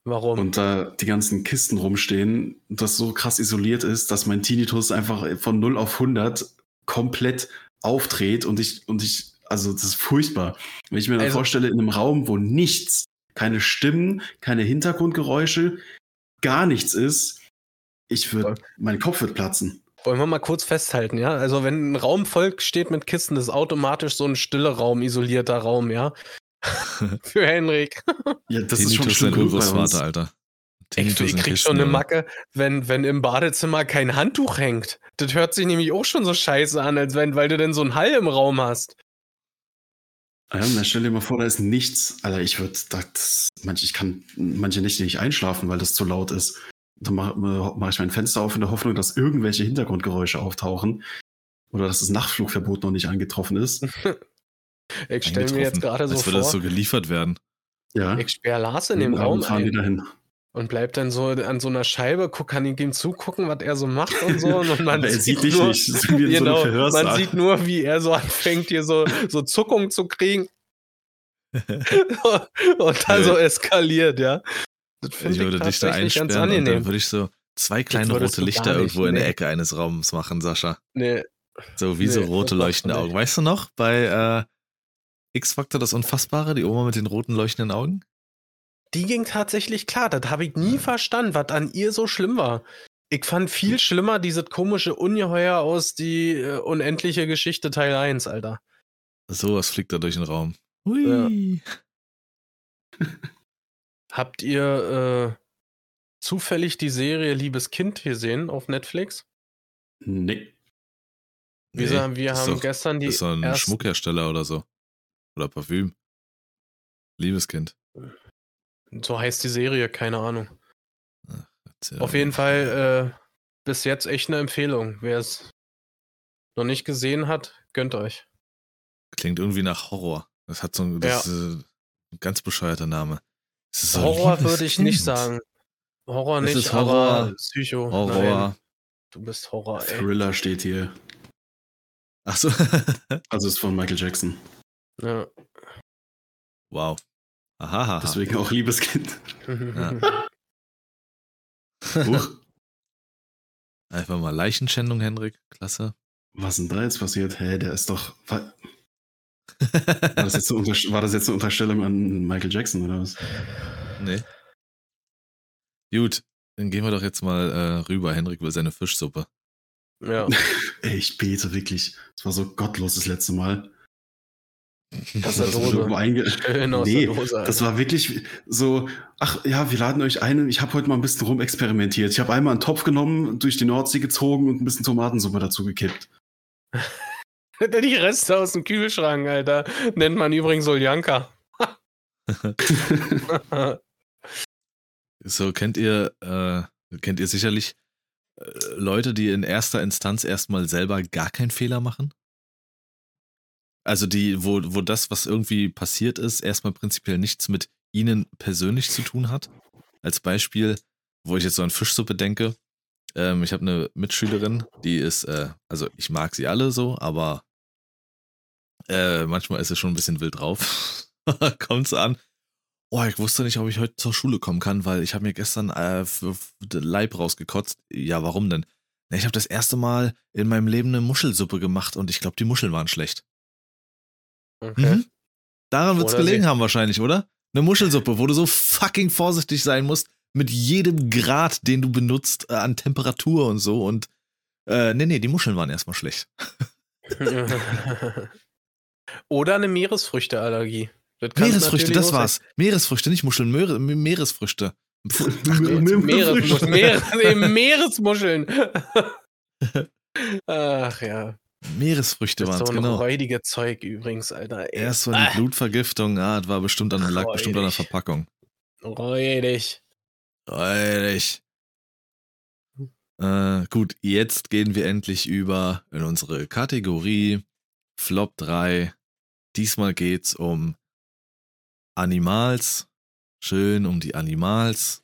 Warum? und da die ganzen Kisten rumstehen, das so krass isoliert ist, dass mein Tinnitus einfach von 0 auf 100 komplett aufdreht und ich, und ich, also das ist furchtbar. Wenn ich mir dann Also- vorstelle, in einem Raum, wo nichts, keine Stimmen, keine Hintergrundgeräusche, gar nichts ist, ich würde, mein Kopf wird platzen. Wollen wir mal kurz festhalten, ja? Also, wenn ein Raum voll steht mit Kisten, ist automatisch so ein stiller Raum, isolierter Raum, ja? Für Henrik. Ja, das ist schon Tinnitus schlimm dein genug bei uns. Urgroßvater, Alter. Ich, Tinnitus ich in krieg schon eine. Macke, wenn, wenn im Badezimmer kein Handtuch hängt. Das hört sich nämlich auch schon so scheiße an, als wenn, weil du denn so einen Hall im Raum hast. Ja, stell dir mal vor, da ist nichts. Alter, ich würde, das, manche, ich kann manche Nächte nicht einschlafen, weil das zu laut ist. Dann mache mach ich mein Fenster auf in der Hoffnung, dass irgendwelche Hintergrundgeräusche auftauchen. Oder dass das Nachtflugverbot noch nicht eingetroffen ist. Ich stelle mir jetzt gerade so Als würde das so vor, geliefert werden. Ja. ich sperre Lars in dem Raum fahren die ein dahin. Und bleib dann so an so einer Scheibe, guck, kann ihm zugucken, was er so macht und so. Und man sieht nur, nicht. In so genau, man sieht nur, wie er so anfängt, hier so, so Zuckung zu kriegen und dann Nee. so eskaliert, ja. Das Ich ich, würde dich da einsperren dann würde ich so zwei kleine rote Lichter irgendwo in der nee. Ecke eines Raums machen, Sascha. Nee, So wie Nee, so das rote leuchtende. Augen. Weißt du noch, bei äh, X-Factor das Unfassbare, die Oma mit den roten leuchtenden Augen? Die ging tatsächlich klar. Das habe ich nie verstanden, was an ihr so schlimm war. Ich fand viel schlimmer dieses komische Ungeheuer aus die äh, unendliche Geschichte Teil 1, Alter. Sowas fliegt da durch den Raum. Hui. Habt ihr äh, zufällig die Serie Liebes Kind gesehen auf Netflix? Nee. Wir, Nee, sagen, wir haben doch, gestern die das ist doch ein ersten- Schmuckhersteller oder so. Oder Parfüm. Liebeskind. So heißt die Serie, keine Ahnung. Erzähl Auf jeden. Fall äh, bis jetzt echt eine Empfehlung. Wer es noch nicht gesehen hat, gönnt euch. Klingt irgendwie nach Horror. Das hat so ein, das ist, äh, ein ganz bescheuerter Name. So Horror würde ich nicht sagen. Horror Es nicht, ist Horror. aber Psycho. Horror. Nein, du bist Horror, ey. Thriller steht hier. Achso. Also ist von Michael Jackson. Ja. wow. Aha. Deswegen auch Liebeskind. Ja. Huch. Einfach mal Leichenschändung, Henrik. Klasse. Was denn da jetzt passiert? Hä, der ist doch. War, das jetzt eine war das jetzt eine Unterstellung an Michael Jackson oder was? nee. Gut, dann gehen wir doch jetzt mal äh, rüber. Henrik will seine Fischsuppe. Ja. Ey, ich bete wirklich. Das war so gottlos das letzte Mal. Aus der Dose. Schön aus Nee, der Dose. Alter. Das war wirklich so, ach ja, wir laden euch ein. Ich habe heute mal ein bisschen rumexperimentiert. Ich habe einmal einen Topf genommen, durch die Nordsee gezogen und ein bisschen Tomatensuppe dazu gekippt. Die Reste aus dem Kühlschrank, Alter. Nennt man übrigens Soljanka. So kennt ihr, äh, kennt ihr sicherlich äh, Leute, die in erster Instanz erstmal selber gar keinen Fehler machen? Also die, wo, wo das, was irgendwie passiert ist, erstmal prinzipiell nichts mit ihnen persönlich zu tun hat. Als Beispiel, wo ich jetzt so an Fischsuppe denke. Ähm, ich habe eine Mitschülerin, die ist, äh, also ich mag sie alle so, aber äh, manchmal ist sie schon ein bisschen wild drauf. Kommt sie an. Oh, ich wusste nicht, ob ich heute zur Schule kommen kann, weil ich habe mir gestern äh, Leib rausgekotzt. Ja, warum denn? Ich habe das erste Mal in meinem Leben eine Muschelsuppe gemacht und ich glaube, die Muscheln waren schlecht. Okay. Mhm. Daran wird's Oder gelegen haben wahrscheinlich, oder? Eine Muschelsuppe, wo du so fucking vorsichtig sein musst mit jedem Grad, den du benutzt äh, an Temperatur und so und äh, nee, nee, die Muscheln waren erstmal schlecht. Oder eine Meeresfrüchteallergie. Das Meeresfrüchte, das war's. Meeresfrüchte, nicht Muscheln, Möhre, Me- Meeresfrüchte. Pff, sein. Meeres, Meeres, eben Meeresmuscheln. Ach ja. Meeresfrüchte Das ist waren's, so ein genau. räudige Zeug übrigens, Alter. Ey. Erst war die Ah. Blutvergiftung, ah, das war bestimmt an, lag bestimmt an der. Verpackung. Räudig. Räudig. Äh, gut, jetzt gehen wir endlich über in unsere Kategorie Flop 3. Diesmal geht's um Animals. Schön um die Animals.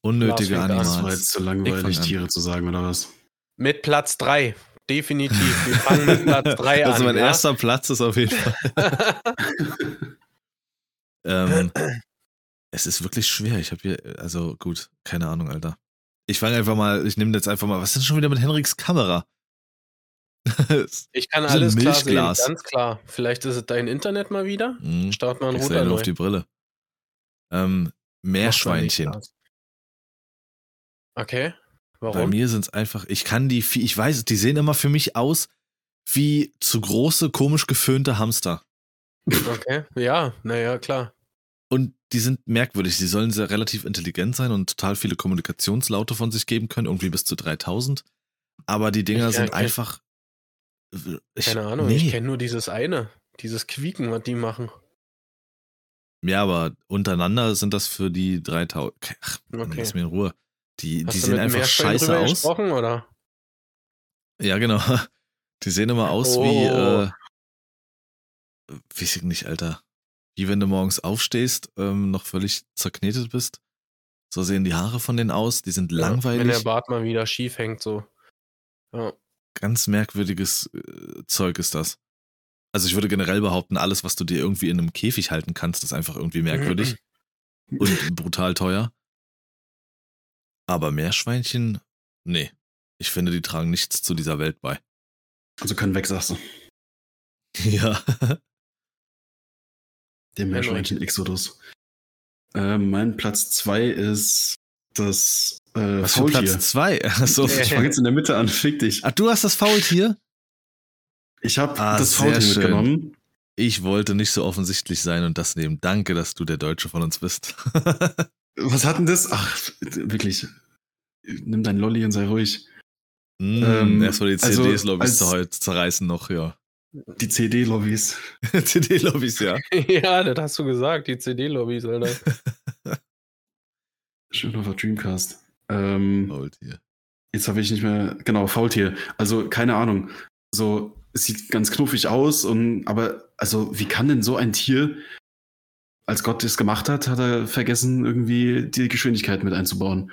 Unnötige Lars fängt an. Das war Animals. jetzt zu langweilig. Tiere zu sagen, oder was? Mit Platz 3. Definitiv. Wir fangen mit Platz 3 an. Also mein ja? erster Platz ist auf jeden Fall. Ähm, es ist wirklich schwer. Ich habe hier, also gut, keine Ahnung, Alter. Ich fange einfach mal, ich nehme jetzt einfach mal, was ist denn schon wieder mit Henriks Kamera? Ich kann alles klar sehen, ganz klar. Vielleicht ist es dein Internet mal wieder. Hm, Start mal einen ich Router neu. auf die Brille. Ähm, Meerschweinchen. Macht Okay. Bei Warum? mir sind es einfach, ich kann die, ich weiß, die sehen immer für mich aus wie zu große, komisch geföhnte Hamster. Okay. Ja, naja, klar. Und die sind merkwürdig. Sie sollen sehr relativ intelligent sein und total viele Kommunikationslaute von sich geben können, irgendwie bis zu 3000. Aber die Dinger Ich- sind ich- einfach. Ich, Keine Ahnung, nee. ich kenne nur dieses eine. Dieses Quieken, was die machen. Ja, aber untereinander sind das für die 3000. Ach, Okay. lass mir in Ruhe. Die, Hast die sehen einfach scheiße aus. gesprochen, oder? Ja, genau. Die sehen immer aus wie, Oh. äh, weiß ich nicht, Alter. Wie wenn du morgens aufstehst, ähm, noch völlig zerknetet bist. So sehen die Haare von denen aus. Die sind Ja, Wenn langweilig. der Bart mal wieder schief hängt, so. Ja. Ganz merkwürdiges äh, Zeug ist das. Also ich würde generell behaupten, alles, was du dir irgendwie in einem Käfig halten kannst, ist einfach irgendwie merkwürdig und brutal teuer. Aber Meerschweinchen, nee. Ich finde, die tragen nichts zu dieser Welt bei. Also können weg, sagst du. ja. Der Meerschweinchen-Exodus. Äh, mein Platz 2 ist das äh, Was für Faultier. Platz zwei? Achso. Ich fange jetzt in der Mitte an, fick dich. Ach, du hast das Faultier? Ich habe Ah, das Faultier schön. mitgenommen. Ich wollte nicht so offensichtlich sein und das nehmen. Danke, dass du der Deutsche von uns bist. Was hat denn das? Ach, wirklich. Nimm dein Lolli und sei ruhig. mm, Ähm, Erstmal die also CDs-Lobbys als- zu zerreißen noch, ja. Die CD-Lobbys. CD-Lobbys, ja. ja, das hast du gesagt, die CD-Lobbys, Alter. Schön auf der Dreamcast. Ähm, Faultier. Jetzt habe ich nicht mehr. Genau, Faultier. Also, keine Ahnung. So, es sieht ganz knuffig aus und aber, also, wie kann denn so ein Tier, als Gott es gemacht hat, hat er vergessen, irgendwie die Geschwindigkeit mit einzubauen.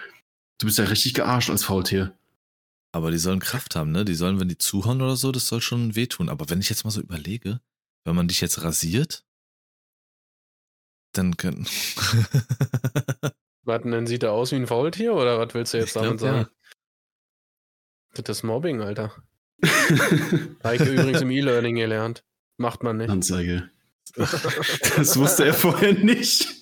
Du bist ja richtig gearscht als Faultier. Aber die sollen Kraft haben, ne? Die sollen, wenn die zuhauen oder so, das soll schon wehtun. Aber wenn ich jetzt mal so überlege, wenn man dich jetzt rasiert, dann können. Was denn, dann sieht er aus wie ein Faultier oder was willst du jetzt Ich glaub, damit sagen? Das ist Mobbing, Alter. Heike übrigens im E-Learning gelernt. Macht man nicht. Anzeige. Das wusste er vorher nicht.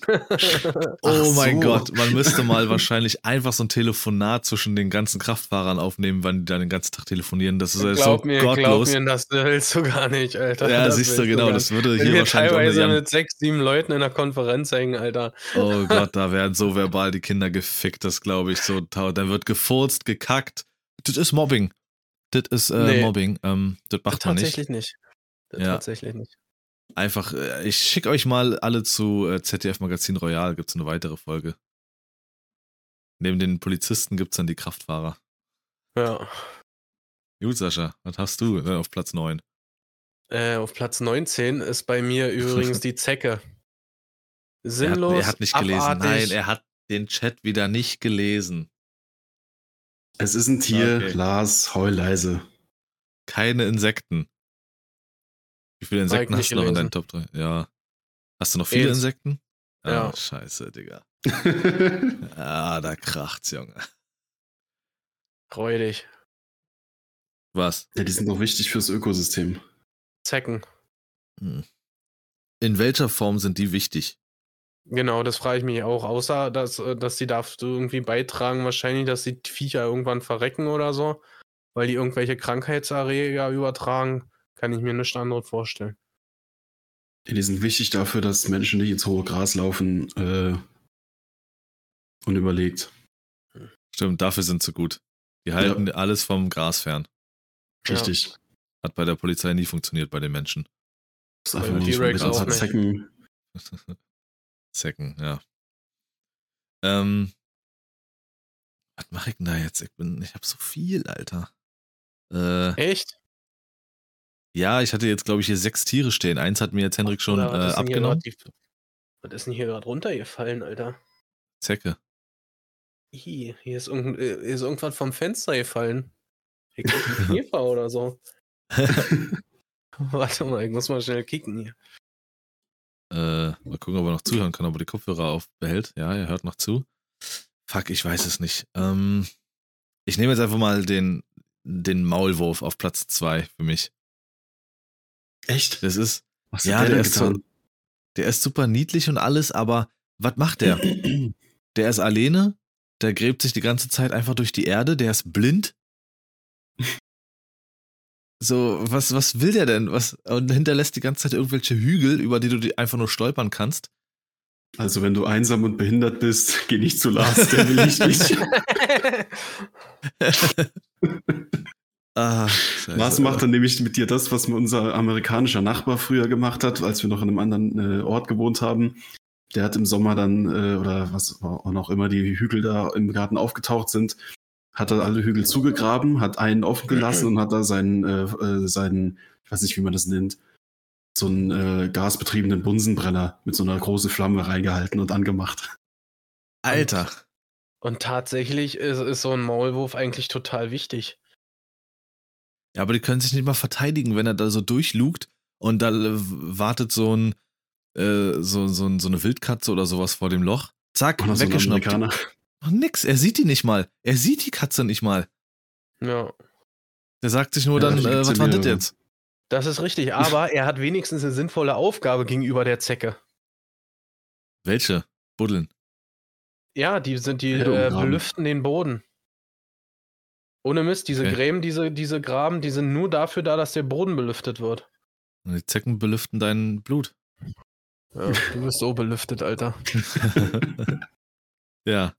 Oh Ach mein so. Gott, man müsste mal wahrscheinlich einfach so ein Telefonat zwischen den ganzen Kraftfahrern aufnehmen, wann die dann den ganzen Tag telefonieren. Das ist ja glaub so mir, glaub gottlos. mir, das willst du gar nicht, Alter. ja, Das siehst du, genau, das würde hier wahrscheinlich teilweise mit sechs, sieben Leuten in der Konferenz hängen, Alter. Oh Gott, da werden so verbal die Kinder gefickt, das glaube ich so. Da wird gefurzt, gekackt. Das ist Mobbing. Das ist äh, Nee. Mobbing. Ähm, das macht man nicht. Tatsächlich nicht. Ja. Tatsächlich nicht. Einfach, äh, ich schicke euch mal alle zu äh, ZDF Magazin Royal, gibt es eine weitere Folge. Neben den Polizisten gibt es dann die Kraftfahrer. Ja. Gut, Sascha, was hast du äh, auf Platz 9? Äh, auf Platz 19 ist bei mir übrigens die Zecke. Er hat, Sinnlos. er hat nicht gelesen. abartig. Nein, er hat den Chat wieder nicht gelesen. Es ist ein Tier, Okay. Lars, heul leise. Keine Insekten. Wie viele Insekten hast du noch in deinen. Top 3? Ja. Hast du noch viele. Insekten? Ah, Ja. scheiße, Digga. Ah, da kracht's, Junge. Freudig. Was? ja, die sind doch wichtig fürs Ökosystem. Zecken. Hm. In welcher Form sind die wichtig? Genau, das frage ich mich auch. Außer, dass, äh, dass die dazu irgendwie beitragen, wahrscheinlich, dass die Viecher irgendwann verrecken oder so, weil die irgendwelche Krankheitserreger übertragen, kann ich mir nichts anderes vorstellen. Ja, die sind wichtig dafür, dass Menschen nicht ins hohe Gras laufen. Äh, unüberlegt. Stimmt, dafür sind sie gut. Die halten alles vom Gras fern. Ja. Richtig. Hat bei der Polizei nie funktioniert bei den Menschen. Das ist einfach nur so ein auch paar. Zecken. Zecken, ja. Ähm, was mache ich denn da jetzt? Ich bin, ich habe so viel, Alter. Äh, Echt? Ja, ich hatte jetzt, glaube ich, hier sechs Tiere stehen. Eins hat mir jetzt Henrik schon Oder was äh, abgenommen. grad Was ist denn hier gerade runtergefallen, Alter? Zecke. Ih, hier ist, irgend, äh, hier ist irgendwas vom Fenster gefallen. Hier kommt ein Käfer oder so. Warte mal, ich muss mal schnell kicken hier. Äh, mal gucken, ob er noch zuhören kann, ob er die Kopfhörer aufbehält. Ja, er hört noch zu. Fuck, ich weiß es nicht. Ähm, ich nehme jetzt einfach mal den, den Maulwurf auf Platz zwei für mich. Echt? Das ist, Was Ja, der der, ist getan? der ist super niedlich und alles, aber was macht der? Der ist alleine, der gräbt sich die ganze Zeit einfach durch die Erde, der ist blind. So, was, was will der denn? Was, und hinterlässt die ganze Zeit irgendwelche Hügel, über die du die einfach nur stolpern kannst. Also, wenn du einsam und behindert bist, geh nicht zu Lars, der will nicht dich. Ah, scheiße. Lars macht dann nämlich mit dir das, was unser amerikanischer Nachbar früher gemacht hat, als wir noch in einem anderen äh, Ort gewohnt haben. Der hat im Sommer dann, äh, oder was auch noch immer die Hügel da im Garten aufgetaucht sind, hat er alle Hügel zugegraben, hat einen offen gelassen und hat da seinen, äh, äh, seinen, ich weiß nicht, wie man das nennt, so einen äh, gasbetriebenen Bunsenbrenner mit so einer großen Flamme reingehalten und angemacht. Alter. Und tatsächlich ist, ist so ein Maulwurf eigentlich total wichtig. Ja, aber die können sich nicht mal verteidigen, wenn er da so durchlugt und da wartet so ein, äh, so, so, so eine Wildkatze oder sowas vor dem Loch. Zack, Oder so weggeschnappt. Amerikaner. Ach, nix, er sieht die nicht mal. Er sieht die Katze nicht mal. Ja, Der sagt sich nur Ja, dann, äh, was war das jetzt? das ist richtig. Aber er hat wenigstens eine sinnvolle Aufgabe gegenüber der Zecke. Welche? Buddeln. Ja, die sind die äh, belüften den Boden. Ohne Mist, diese Okay. Gräben, diese, diese Graben, die sind nur dafür da, dass der Boden belüftet wird. Und die Zecken belüften dein Blut. Ja, du bist so belüftet, Alter. ja.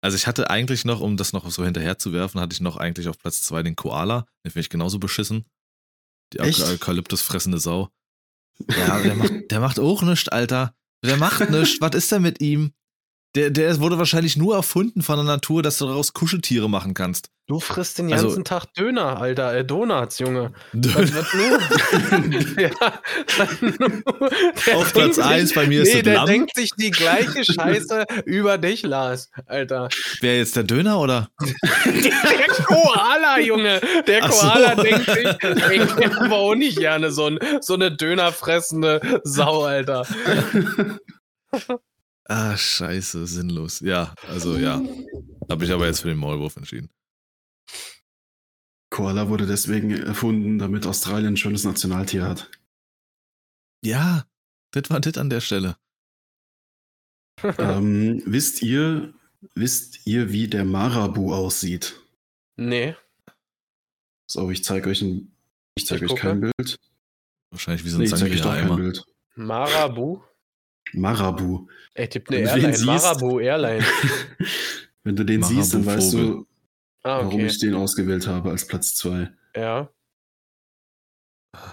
Also ich hatte eigentlich noch, um das noch so hinterher zu werfen, hatte ich noch eigentlich auf Platz zwei den Koala. Den finde ich genauso beschissen. Die? Eukalyptus fressende Sau. Ja, der macht, der macht auch nichts, Alter. Der macht nichts. Was ist denn mit ihm? Der, der wurde wahrscheinlich nur erfunden von der Natur, dass du daraus Kuscheltiere machen kannst. Du frisst den Also- ganzen Tag Döner, Alter. Äh, Donuts, Junge. Auf nur? ja, der Platz denkt sich- 1 bei mir ist Nee, das der Lamm. denkt sich die gleiche Scheiße über dich, Lars, Alter. Wer jetzt der Döner oder? Der Koala, Junge. Der Ach so. Koala denkt sich, ey, ich aber auch nicht gerne so, ein, so eine dönerfressende Sau, Alter. Ah, scheiße, sinnlos. Ja, also ja. Habe ich aber jetzt für den Maulwurf entschieden. Koala wurde deswegen erfunden, damit Australien ein schönes Nationaltier hat. Ja, das war das an der Stelle. ähm, wisst ihr, wisst ihr, wie der Marabu aussieht? Nee. So, ich zeige euch ein, ich zeige euch kein. Bild. Wahrscheinlich wie so ein Nee, ich zeige euch doch kein. Bild. Marabu? Marabu. Er tippt eine Airline. siehst- Marabu Airline. Wenn du den siehst, dann weißt du, Ah, warum okay. ich den ausgewählt habe als Platz 2. Ja.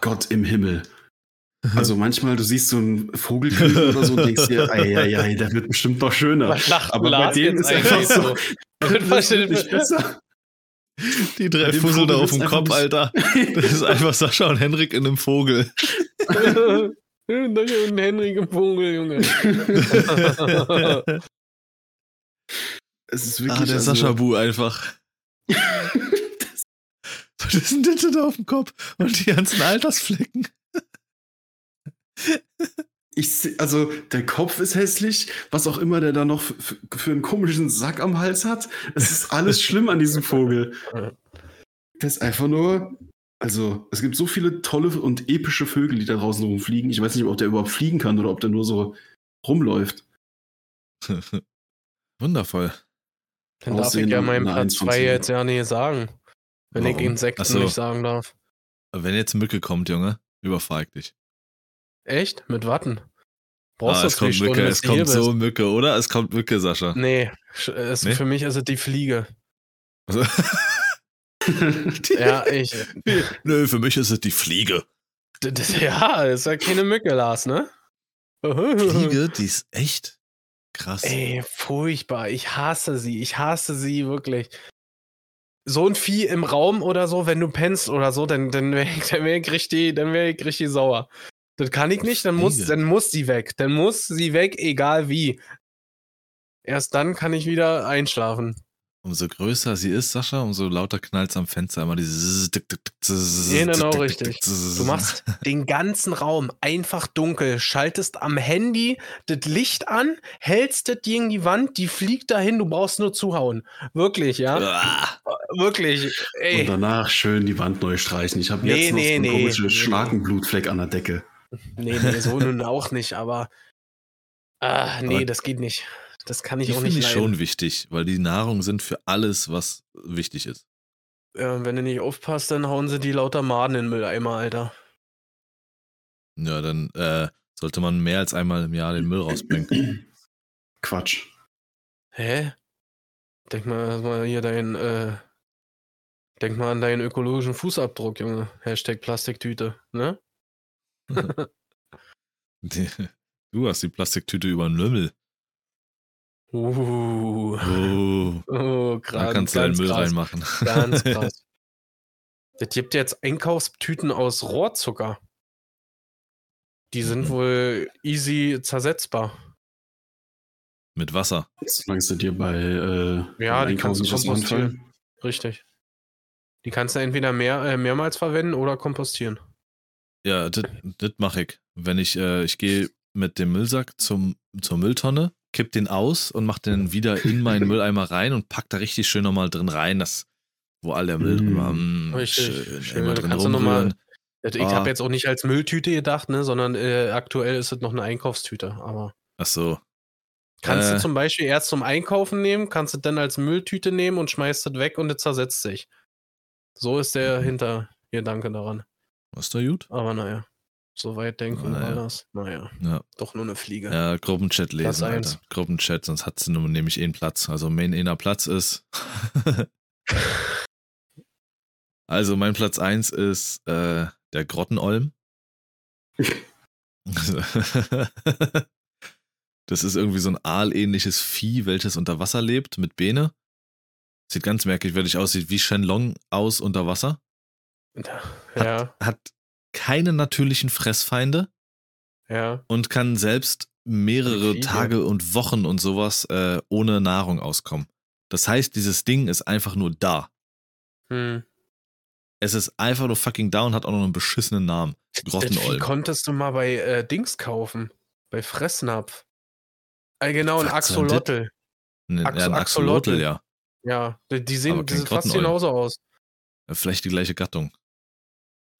Gott im Himmel. Also manchmal, du siehst so einen Vogelküken oder so und denkst dir, ei, ei, ei, der wird bestimmt noch schöner. Was lacht Aber bei Lars dem jetzt ist einfach eigentlich so, Das wird wahrscheinlich- besser. Die drei Dem Fussel da Vogel auf dem Kopf, Alter. Das ist einfach Sascha und Henrik in einem Vogel. Und Henrik im Vogel, Junge. Es ist wirklich. Ah, der also, Sascha Bu einfach. Was ist denn das da auf dem Kopf? Und die ganzen Altersflecken. ich, seh- also der Kopf ist hässlich, was auch immer der da noch für einen komischen Sack am Hals hat. Es ist alles schlimm an diesem Vogel. Der ist einfach nur. Also, es gibt so viele tolle und epische Vögel, die da draußen rumfliegen. Ich weiß nicht, ob der überhaupt fliegen kann oder ob der nur so rumläuft. Wundervoll. Dann darf ich ja meinen eine Platz Eins von 2 zehn. jetzt ja nicht sagen. Wenn ich Warum? Insekten Ach so. nicht sagen darf. Wenn jetzt Mücke kommt, Junge, überfahr ich dich. Echt? Mit Watten? Brauchst Ah, du es kommt Stunden, Mücke, es kommt so bist? Mücke, oder? Es kommt Mücke, Sascha. Nee, es, Nee? für mich ist es die Fliege. Also, Ja, ich. Nö, für mich ist es die Fliege. D- Ja, ist ja keine Mücke, Lars, ne? Fliege, die ist echt krass. Ey, furchtbar. Ich hasse sie. Ich hasse sie wirklich. So ein Vieh im Raum oder so, wenn du pennst oder so, dann, dann wäre ich, dann wär ich, richtig- dann wär ich richtig sauer. Das kann ich nicht, dann muss, dann muss sie weg. Dann muss sie weg, egal wie. Erst dann kann ich wieder einschlafen. Umso größer sie ist, Sascha, umso lauter knallt am Fenster immer dieses. Genau richtig. Du machst den ganzen Raum einfach dunkel, schaltest am Handy das Licht an, hältst das gegen die Wand, die fliegt dahin, du brauchst nur zuhauen. Wirklich, ja? Wirklich. Und Ey. danach schön die Wand neu streichen. Ich habe Nee, jetzt noch nee, so einen nee. komischen Nee, nee. Schnakenblutfleck an der Decke. Nee, nee, so nun auch nicht, aber. Ah, nee, Aber das geht nicht. Das kann ich Die auch finde nicht ich leiden. schon wichtig, weil die Nahrung sind für alles, was wichtig ist. Ja, wenn du nicht aufpasst, dann hauen sie die lauter Maden in den Mülleimer, Alter. Ja, dann äh, sollte man mehr als einmal im Jahr den Müll rausbringen. Quatsch. Hä? Denk mal, erst mal hier dein, äh, denk mal an deinen ökologischen Fußabdruck, Junge. Hashtag Plastiktüte, ne? Die- Du hast die Plastiktüte über den Lümmel. Uh, Oh, oh da krass. kannst du deinen ganz Müll krass, reinmachen. Ganz krass. Es gibt jetzt Einkaufstüten aus Rohrzucker. Die sind Mhm. wohl easy zersetzbar. Mit Wasser. Solange es dir bei äh, Ja, die kannst du kompostieren. Richtig. Die kannst du entweder mehr, äh, mehrmals verwenden oder kompostieren. Ja, das mache ich. Wenn ich, äh, ich gehe mit dem Müllsack zum, zur Mülltonne, kipp den aus und mach den wieder in meinen Mülleimer rein und pack da richtig schön nochmal drin rein, das, wo all der Müll Mm. immer mm, Richtig, schön, schön. immer drin kannst rumrühren. Ich Ah. habe jetzt auch nicht als Mülltüte gedacht, ne, sondern äh, aktuell ist es noch eine Einkaufstüte. Aber Ach so. kannst Äh. du zum Beispiel erst zum Einkaufen nehmen, kannst du dann als Mülltüte nehmen und schmeißt es weg und es zersetzt sich. So ist der Mhm. Hintergedanke daran. Ist da gut? Aber naja, so weit denken Naja. war das. Naja, Ja. doch nur eine Fliege. Ja, Gruppenchat lesen. Alter. Gruppenchat, sonst hat sie nur nämlich einen Platz. Also mein einer Platz ist. also mein Platz 1 ist äh, der Grottenolm. das ist irgendwie so ein aalähnliches Vieh, welches unter Wasser lebt, mit Bene. Sieht ganz merkwürdig aus, sieht wie Shenlong aus unter Wasser. Ja, Hat keine natürlichen Fressfeinde ja. und kann selbst mehrere. Tage und Wochen und sowas äh, ohne Nahrung auskommen. Das heißt, dieses Ding ist einfach nur Hm. Es ist einfach nur fucking da und hat auch noch einen beschissenen Namen. Vieh Grottenolm. konntest du mal bei äh, Dings kaufen. Bei Fressnapf. Äh, genau, ein? Axolotl. Ein, Axo- ja, ein Axolotl. Ja. Ja, die, die sehen fast genauso aus. Vielleicht die gleiche Gattung.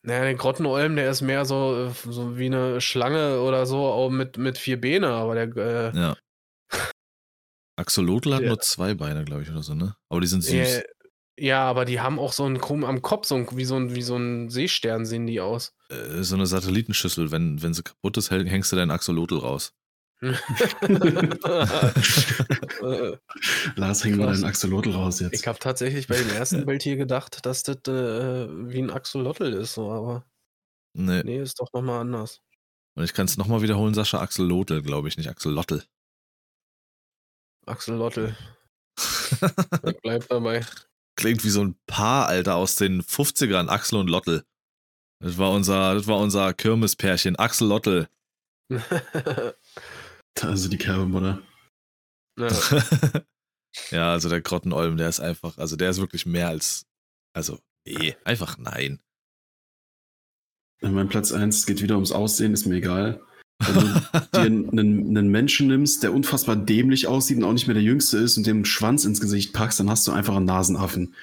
Naja, der Grottenolm, der ist mehr so, äh, so wie eine Schlange oder so, auch mit, mit vier Beine, aber der, äh, Ja. Axolotl hat Ja. nur zwei Beine, glaube ich, oder so, ne? Aber die sind süß. äh, ja, aber die haben auch so einen Krumm am Kopf, so ein, wie, so ein, wie so ein Seestern sehen die aus. Äh, so eine Satellitenschüssel. Wenn, wenn sie kaputt ist, häng- hängst du deinen Axolotl raus. Lars, häng mal deinen Axolotl raus jetzt. ich habe tatsächlich bei dem ersten Bild hier gedacht, dass das äh, wie ein Axolotl ist, so, aber Nee. nee, ist doch nochmal anders. Und ich kann es nochmal wiederholen, Sascha. Axolotl, glaube ich, nicht Axolotl. Axolotl. Ich bleib dabei. Klingt wie so ein Paar, Alter, aus den 50ern. Axel und Lottel. Das war unser, das war unser Kirmespärchen. Axel Lottel. Also die Kerbemutter. ja. ja, also der Grottenolm, der ist einfach, also der ist wirklich mehr als, also, nee, einfach nein. Mein Platz 1 geht wieder ums Aussehen, ist mir egal. Wenn du dir einen, einen Menschen nimmst, der unfassbar dämlich aussieht und auch nicht mehr der Jüngste ist und dem einen Schwanz ins Gesicht packst, dann hast du einfach einen Nasenaffen.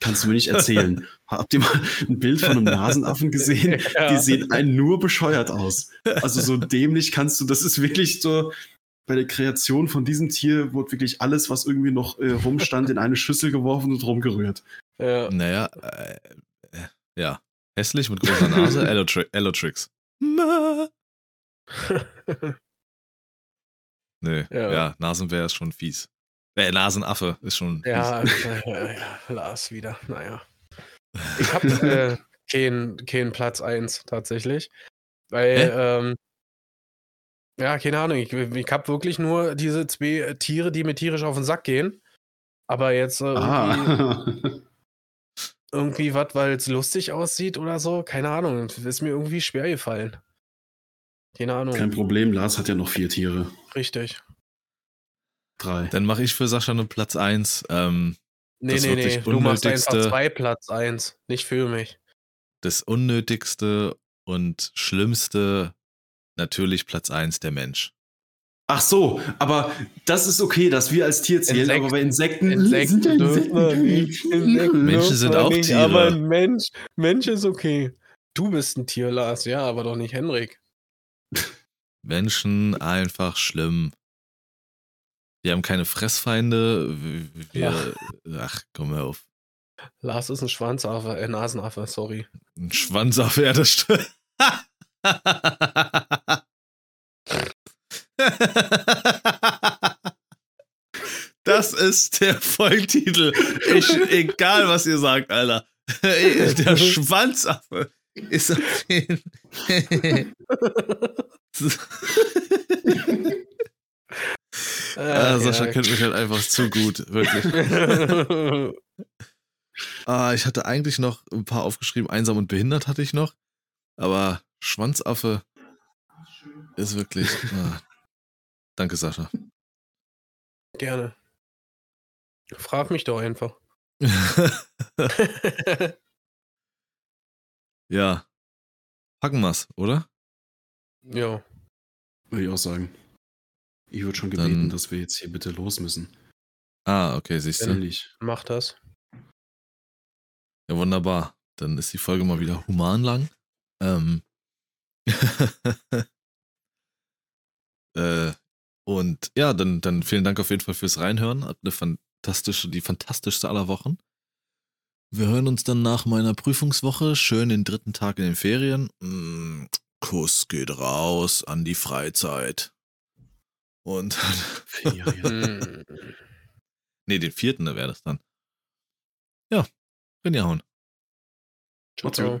Kannst du mir nicht erzählen. Habt ihr mal ein Bild von einem Nasenaffen gesehen? Ja. Die sehen einen nur bescheuert aus. Also so dämlich kannst du, das ist wirklich so, bei der Kreation von diesem Tier wurde wirklich alles, was irgendwie noch äh, rumstand, in eine Schüssel geworfen und rumgerührt. Ja. Naja, äh, äh, ja. Hässlich mit großer Nase. Ma. Nee, Ja. ja, Nasenbär ist schon fies. Äh, Nasenaffe ist schon Ja, ja, ja, Lars wieder. Naja. Ich habe äh, keinen kein Platz 1 tatsächlich. Weil, ähm, ja, keine Ahnung. Ich, ich habe wirklich nur diese zwei Tiere, die mir tierisch auf den Sack gehen. Aber jetzt äh, irgendwie, Ah. irgendwie was, weil es lustig aussieht oder so. Keine Ahnung. Ist mir irgendwie schwer gefallen. Keine Ahnung. Kein Problem, Lars hat ja noch vier Tiere. Richtig. Drei. Dann mache ich für Sascha einen Platz 1. Ähm, Nee, nee, nee. Du machst einfach Unnötigste- zwei Platz 1. Nicht für mich. das unnötigste und schlimmste, natürlich Platz 1 der Mensch. Ach so, aber das ist okay, dass wir als Tier zählen, Insekten- aber bei Insekten, Insekten sind ja dürfen wir nicht. Insekten Menschen sind auch nicht, Tiere. Aber ein Mensch, Mensch ist okay. Du bist ein Tier, Lars, ja, aber doch nicht Henrik. Menschen einfach schlimm. Wir haben keine Fressfeinde. Wir, ach, komm mal auf. Lars ist ein Schwanzaffe, äh, Nasenaffe, sorry. Ein Schwanz auf Erde stimmt. Das ist der Folgentitel. Ich, egal, was ihr sagt, Alter. Der Schwanzaffe ist auf jeden Ah, Sascha kennt mich halt einfach zu gut, wirklich. Ah, ich hatte eigentlich noch ein paar aufgeschrieben. Einsam und behindert hatte ich noch. Aber Schwanzaffe ist wirklich. Ah. Danke, Sascha. Gerne. Frag mich doch einfach. ja. Packen wir's, oder? ja. Würde ich auch sagen. Ich würde schon gebeten, Dann- dass wir jetzt hier bitte los müssen. Ah, okay, siehst du. Ehrlich. Mach das. Ja, wunderbar. Dann ist die Folge mal wieder human lang. Ähm. äh, und ja, dann, dann vielen Dank auf jeden Fall fürs Reinhören. Habt eine fantastische, die fantastischste aller Wochen. Wir hören uns dann nach meiner Prüfungswoche schön den dritten Tag in den Ferien. Mm, Kuss geht raus an die Freizeit. Und Ferien. Nee, den vierten wäre das dann. Ja, reinhauen. Ciao, Macht's gut. ciao.